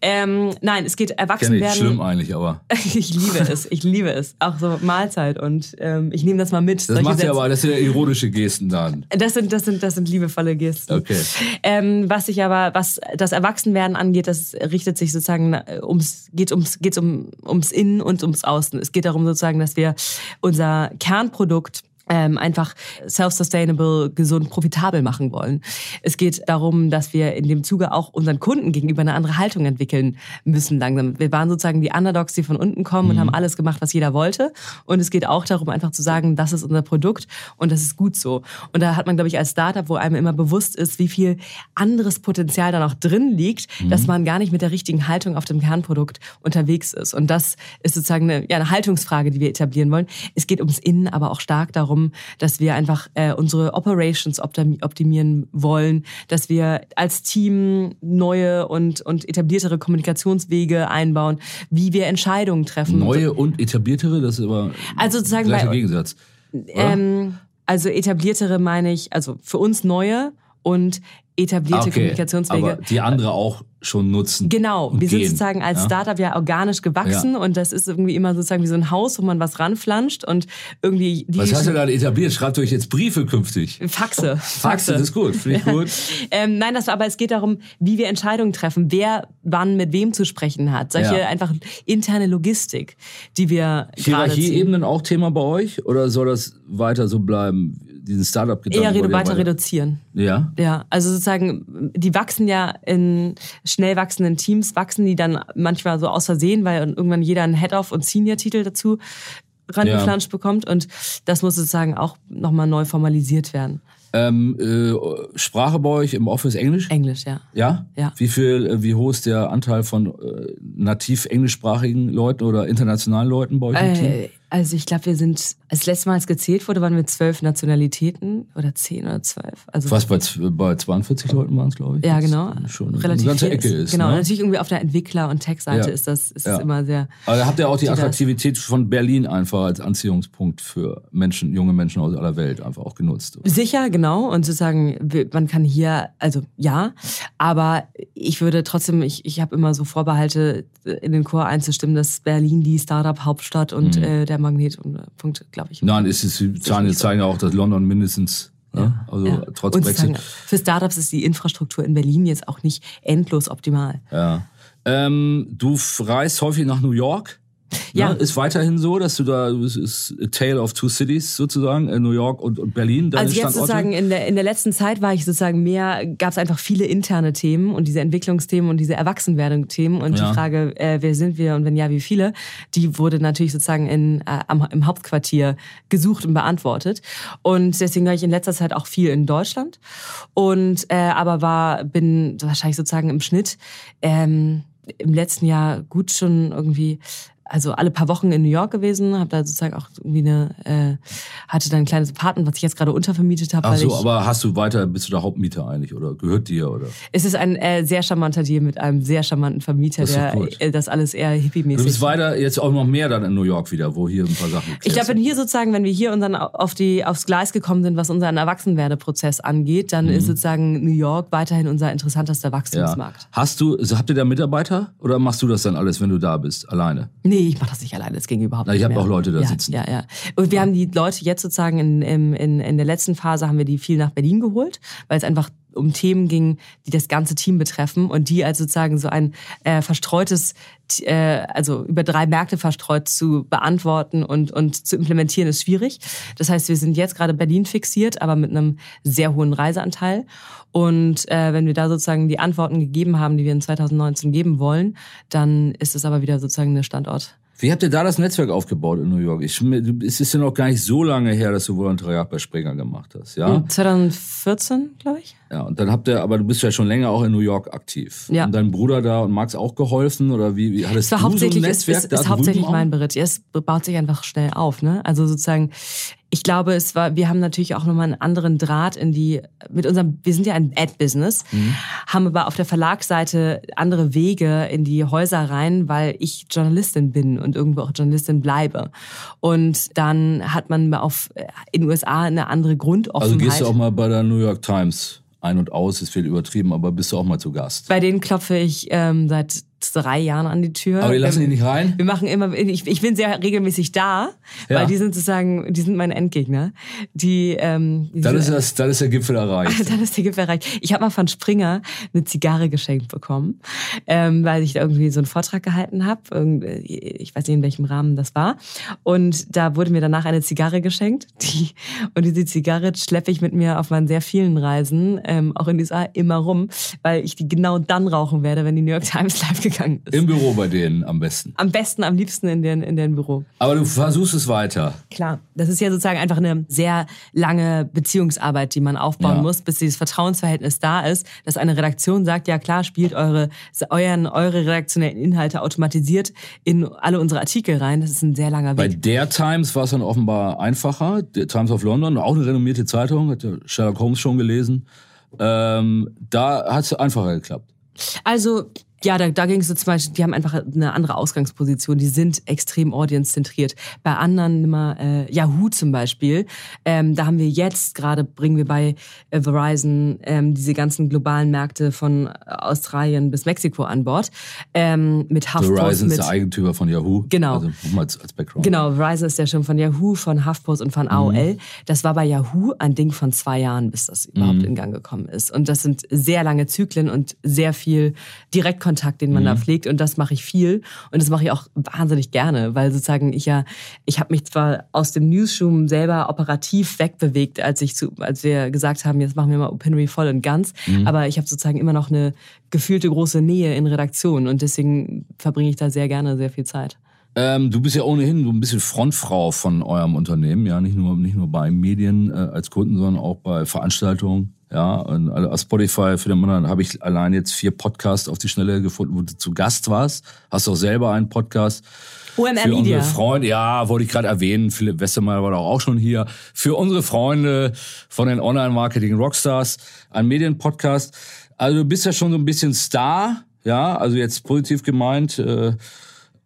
Ähm, nein, es geht erwachsen werden. Schlimm eigentlich, aber. ich liebe es, ich liebe es. Auch so Mahlzeit und ähm, ich nehme das mal mit. Das macht ja aber, das sind ja ironische Gesten dann. Das sind, das sind, das sind liebevolle Gesten. Okay. Ähm, was sich aber, was das Erwachsenwerden angeht, das richtet sich sozusagen ums, geht ums, geht's um, ums Innen und ums Außen. Es geht darum sozusagen, dass wir unser Kernprodukt ähm, einfach self-sustainable, gesund, profitabel machen wollen. Es geht darum, dass wir in dem Zuge auch unseren Kunden gegenüber eine andere Haltung entwickeln müssen langsam. Wir waren sozusagen die Underdogs, die von unten kommen mhm. und haben alles gemacht, was jeder wollte. Und es geht auch darum, einfach zu sagen, das ist unser Produkt und das ist gut so. Und da hat man, glaube ich, als Startup, wo einem immer bewusst ist, wie viel anderes Potenzial da noch drin liegt, mhm. dass man gar nicht mit der richtigen Haltung auf dem Kernprodukt unterwegs ist. Und das ist sozusagen eine, ja, eine Haltungsfrage, die wir etablieren wollen. Es geht ums Innen, aber auch stark darum, darum, dass wir einfach äh, unsere Operations optimieren wollen, dass wir als Team neue und, und etabliertere Kommunikationswege einbauen, wie wir Entscheidungen treffen. Neue und etabliertere, das ist aber also sozusagen gleicher Gegensatz. Ähm, also etabliertere meine ich, also für uns neue und etablierte okay, Kommunikationswege. Aber die andere auch schon nutzen. Genau, wir gehen. sind sozusagen als ja? Startup ja organisch gewachsen Ja. und das ist irgendwie immer sozusagen wie so ein Haus, wo man was ranflanscht und irgendwie die Was hast du gerade etabliert? Schreibt euch jetzt Briefe künftig. Faxe. Faxe, das ist gut, finde ich gut. Ähm, nein, das, aber es geht darum, wie wir Entscheidungen treffen, wer wann mit wem zu sprechen hat. Solche Ja. einfach interne Logistik, die wir. Hierarchieebenen auch Thema bei euch? Oder soll das weiter so bleiben? Diesen Startup-Gedanken? Eher ihr weiter reduzieren. Ja? Ja, also sozusagen, die wachsen ja in schnell wachsenden Teams, wachsen die dann manchmal so aus Versehen, weil irgendwann jeder einen Head-Off- und Senior-Titel dazu rangeflanscht bekommt und das muss sozusagen auch nochmal neu formalisiert werden. Ähm, äh, Sprache bei euch im Office Englisch? Englisch, ja. Ja? Ja. Wie viel, äh, wie hoch ist der Anteil von äh, nativ englischsprachigen Leuten oder internationalen Leuten bei euch im Team? Äh, also ich glaube, wir sind, das letzte Mal, als gezählt wurde, waren wir zwölf Nationalitäten oder zehn oder zwölf. Also Was bei, bei 42 Leuten waren es, glaube ich. Ja, genau. Schon Relativ eine ganze Ecke ist. Genau, ne? natürlich irgendwie auf der Entwickler- und Tech-Seite Ja. ist das ist Ja. immer sehr. Aber da habt ihr auch die. Attraktivität von Berlin einfach als Anziehungspunkt für Menschen, junge Menschen aus aller Welt einfach auch genutzt. Sicher, genau. Und sozusagen, man kann hier, also ja, aber ich würde trotzdem, ich, ich habe immer so Vorbehalte, in den Chor einzustimmen, dass Berlin die Startup-Hauptstadt und Mhm. äh, der Magnetpunkt, glaube ich. Nein, es ist, die Zahlen zeigen ja auch, dass London mindestens, ne? also Ja. trotz und Brexit. für Startups ist die Infrastruktur in Berlin jetzt auch nicht endlos optimal. Ja. Ähm, du reist häufig nach New York. Ja. Ne? Ist weiterhin so, dass du da, es ist a Tale of Two Cities sozusagen, äh, New York und, und Berlin, deine Also jetzt Standorte? sozusagen in der, in der letzten Zeit war ich sozusagen mehr, gab es einfach viele interne Themen und diese Entwicklungsthemen und diese Erwachsenwerdung-Themen und Ja. die Frage, äh, wer sind wir und wenn ja, wie viele, die wurde natürlich sozusagen in, äh, am, im Hauptquartier gesucht und beantwortet. Und deswegen war ich in letzter Zeit auch viel in Deutschland und äh, aber war, bin wahrscheinlich sozusagen im Schnitt ähm, im letzten Jahr gut schon irgendwie also alle paar Wochen in New York gewesen, habe da sozusagen auch irgendwie eine, äh, hatte da ein kleines Apartment, was ich jetzt gerade untervermietet habe. Ach so, ich, aber hast du weiter, bist du der Hauptmieter eigentlich oder gehört dir oder? es ist ein äh, sehr charmanter Deal mit einem sehr charmanten Vermieter, Das der äh, das alles eher Du hippie-mäßig. bist weiter, jetzt auch noch mehr dann in New York wieder, wo hier ein paar Sachen Ich glaube, wenn hier sozusagen, wenn wir hier unseren auf die aufs Gleis gekommen sind, was unseren Erwachsenwerdeprozess angeht, dann ist sozusagen New York weiterhin unser interessantester Mhm. ja. Wachstumsmarkt. Hast du, habt ihr da Mitarbeiter oder machst du das dann alles, wenn du da bist, alleine? Nee, ich mache das nicht alleine, das ging überhaupt Na, nicht ich hab mehr. auch Leute da ja, sitzen. Ja, ja. Und wir haben die Leute jetzt sozusagen in, in, in, in der letzten Phase haben wir die viel nach Berlin geholt, weil es einfach um Themen ging, die das ganze Team betreffen und die als sozusagen so ein äh, verstreutes, äh, also über drei Märkte verstreut zu beantworten und, und zu implementieren ist schwierig. Das heißt, wir sind jetzt gerade Berlin fixiert, aber mit einem sehr hohen Reiseanteil. Und äh, wenn wir da sozusagen die Antworten gegeben haben, die wir in 2019 geben wollen, dann ist es aber wieder sozusagen eine Standort. Wie habt ihr da das Netzwerk aufgebaut in New York? Ich, es ist ja noch gar nicht so lange her, dass du Volontariat bei Springer gemacht hast, ja? 2014, glaube ich. Ja, und dann habt ihr, aber du bist ja schon länger auch in New York aktiv. Ja. Und dein Bruder da und Max auch geholfen oder wie, wie hattest Es war du so ein hauptsächlich, es Netzwerk ist, da ist hauptsächlich drüben auch? mein Beritt. Ja, Es baut sich einfach schnell auf, ne? Also sozusagen, ich glaube, es war, wir haben natürlich auch nochmal einen anderen Draht in die, mit unserem, wir sind ja ein Ad-Business, Mhm. haben aber auf der Verlagsseite andere Wege in die Häuser rein, weil ich Journalistin bin und irgendwo auch Journalistin bleibe. Und dann hat man auf, in den USA eine andere Grundoffenheit. Also gehst du auch mal bei der New York Times ein und aus, ist viel übertrieben, aber bist du auch mal zu Gast. Bei denen klopfe ich ähm, seit drei Jahren an die Tür. Aber die lassen Ähm, dich nicht rein? Wir machen immer, ich, ich bin sehr regelmäßig da, Ja. weil die sind sozusagen, die sind meine Endgegner. Die, ähm, die Dann ist, sind- das, dann ist der Gipfel erreicht. dann ist der Gipfel erreicht. Ich habe mal von Springer eine Zigarre geschenkt bekommen, ähm, weil ich da irgendwie so einen Vortrag gehalten habe. Ich weiß nicht, in welchem Rahmen das war. Und da wurde mir danach eine Zigarre geschenkt. Die, und diese Zigarre schleppe ich mit mir auf meinen sehr vielen Reisen, ähm, auch in den USA, immer rum, weil ich die genau dann rauchen werde, wenn die New York Times live ausgegangen ist. Im Büro bei denen am besten. Am besten, am liebsten in deren, in deren Büro. Aber du versuchst es weiter. Klar, das ist ja sozusagen einfach eine sehr lange Beziehungsarbeit, die man aufbauen Ja. muss, bis dieses Vertrauensverhältnis da ist, dass eine Redaktion sagt, ja klar, spielt eure, euren, eure redaktionellen Inhalte automatisiert in alle unsere Artikel rein. Das ist ein sehr langer Bei Weg. der Times war es dann offenbar einfacher. Der Times of London, auch eine renommierte Zeitung, hat Sherlock Holmes schon gelesen. Ähm, da hat es einfacher geklappt. Also ja, da, da ging es so zum Beispiel, die haben einfach eine andere Ausgangsposition, die sind extrem audience-zentriert. Bei anderen immer äh, Yahoo zum Beispiel, ähm, da haben wir jetzt gerade, bringen wir bei äh, Verizon ähm, diese ganzen globalen Märkte von Australien bis Mexiko an Bord. Ähm, mit HuffPost, Verizon ist mit, der Eigentümer von Yahoo. Genau. Also nochmal als, als Background. Genau, Verizon ist ja schon von Yahoo, von HuffPost und von AOL. Das war bei Yahoo ein Ding von zwei Jahren, bis das überhaupt in Gang gekommen ist. Und das sind sehr lange Zyklen und sehr viel Direktkontakt, den man da pflegt. Und das mache ich viel. Und das mache ich auch wahnsinnig gerne, weil sozusagen ich ja, ich habe mich zwar aus dem Newsroom selber operativ wegbewegt, als ich zu, als wir gesagt haben, jetzt machen wir mal Opinory voll und ganz. Aber ich habe sozusagen immer noch eine gefühlte große Nähe in Redaktion und deswegen verbringe ich da sehr gerne sehr viel Zeit. Ähm, du bist ja ohnehin so ein bisschen Frontfrau von eurem Unternehmen, ja, nicht nur, nicht nur bei Medien äh, als Kunden, sondern auch bei Veranstaltungen. Ja, und also auf Spotify für den Monat habe ich allein jetzt vier Podcasts auf die Schnelle gefunden, wo du zu Gast warst. Hast auch selber einen Podcast. OMR für Media. unsere Freunde, ja, wollte ich gerade erwähnen, Philipp Westermeier war doch auch schon hier. Für unsere Freunde von den Online-Marketing Rockstars, ein Medienpodcast. Also du bist ja schon so ein bisschen Star, ja, also jetzt positiv gemeint. Äh,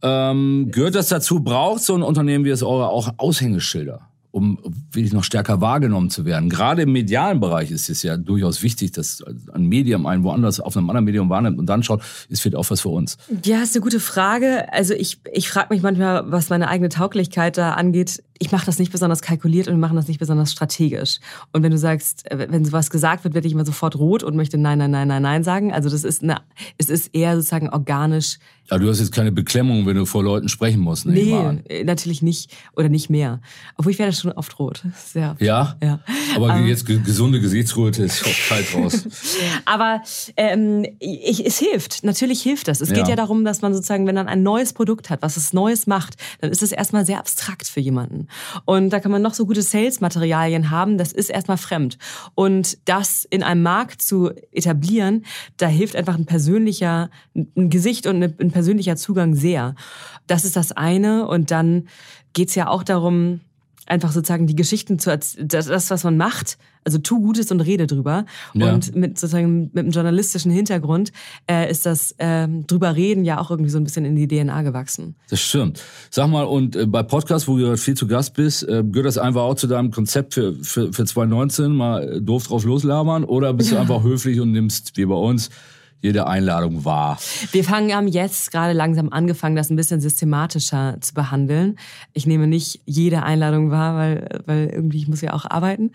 ähm, gehört das dazu? Braucht so ein Unternehmen wie es eure auch Aushängeschilder, um wirklich noch stärker wahrgenommen zu werden? Gerade im medialen Bereich ist es ja durchaus wichtig, dass ein Medium einen woanders auf einem anderen Medium wahrnimmt und dann schaut, ist vielleicht auch was für uns. Ja, ist eine gute Frage. Also ich, ich frage mich manchmal, was meine eigene Tauglichkeit da angeht. Ich mache das nicht besonders kalkuliert und wir machen das nicht besonders strategisch. Und wenn du sagst, äh, wenn sowas gesagt wird, werde ich immer sofort rot und möchte nein, nein, nein, nein, nein sagen. Also das ist eine, es ist eher sozusagen organisch. Ja, du hast jetzt keine Beklemmung, wenn du vor Leuten sprechen musst. an. Nee, natürlich nicht oder nicht mehr. Obwohl ich werde schon oft rot. Sehr oft. Ja? Ja. Aber jetzt ge- gesunde Gesichtsröte ist auch kalt raus. Aber ähm, ich, es hilft. Natürlich hilft das. Es geht Ja. ja darum, dass man sozusagen, wenn man ein neues Produkt hat, was es Neues macht, dann ist es erstmal sehr abstrakt für jemanden. Und da kann man noch so gute Sales-Materialien haben, das ist erstmal fremd. Und das in einem Markt zu etablieren, da hilft einfach ein persönlicher, ein Gesicht und ein persönlicher Zugang sehr. Das ist das eine. Und dann geht's ja auch darum, einfach sozusagen die Geschichten zu erz- das, das, was man macht, also tu Gutes und rede drüber. Ja. Und mit sozusagen mit einem journalistischen Hintergrund äh, ist das ähm, drüber reden ja auch irgendwie so ein bisschen in die DNA gewachsen. Das stimmt. Sag mal, und äh, bei Podcasts, wo du viel zu Gast bist, äh, gehört das einfach auch zu deinem Konzept für, für, für 2019, mal äh, doof drauf loslabern? Oder bist du einfach höflich und nimmst, wie bei uns, jede Einladung wahr? Wir fangen haben jetzt gerade langsam angefangen, das ein bisschen systematischer zu behandeln. Ich nehme nicht jede Einladung wahr, weil, weil irgendwie ich muss ja auch arbeiten.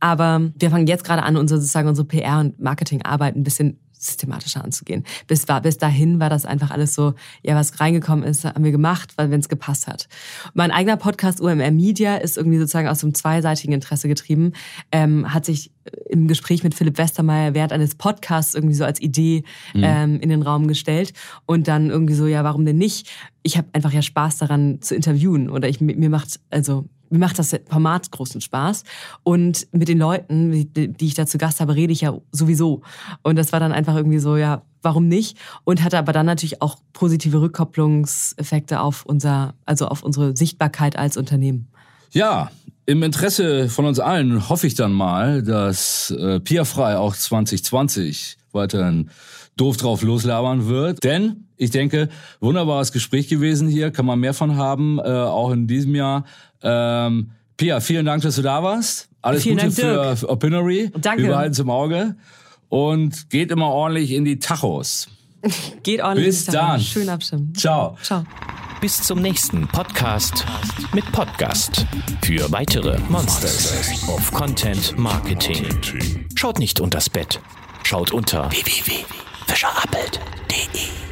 Aber wir fangen jetzt gerade an, unsere, sozusagen unsere PR- und Marketingarbeit ein bisschen systematischer anzugehen. Bis, war, bis dahin war das einfach alles so, ja, was reingekommen ist, haben wir gemacht, weil wenn es gepasst hat. Mein eigener Podcast UMR Media ist irgendwie sozusagen aus einem zweiseitigen Interesse getrieben, ähm, hat sich im Gespräch mit Philipp Westermeier während eines Podcasts irgendwie so als Idee ähm, in den Raum gestellt und dann irgendwie so, ja, warum denn nicht? Ich habe einfach ja Spaß daran zu interviewen oder ich mir macht also mir macht das Format großen Spaß und mit den Leuten, die ich da zu Gast habe, rede ich ja sowieso und das war dann einfach irgendwie so, ja, warum nicht? Und hatte aber dann natürlich auch positive Rückkopplungseffekte auf unser, also auf unsere Sichtbarkeit als Unternehmen. Ja, im Interesse von uns allen hoffe ich dann mal, dass äh, Pia Frei auch 2020 weiterhin doof drauf loslabern wird. Denn ich denke, wunderbares Gespräch gewesen hier, kann man mehr von haben, äh, auch in diesem Jahr. Ähm, Pia, vielen Dank, dass du da warst. Alles Vielen Gute Dank, für Opinory. Danke. Wir behalten es im Auge. Und geht immer ordentlich in die Tachos. Geht ordentlich. Bis dann. Schön abstimmen. Ciao. Ciao. Bis zum nächsten Podcast mit Podcast. Für weitere Monsters of Content Marketing. Schaut nicht unters Bett. Schaut unter www.fischerappelt.de.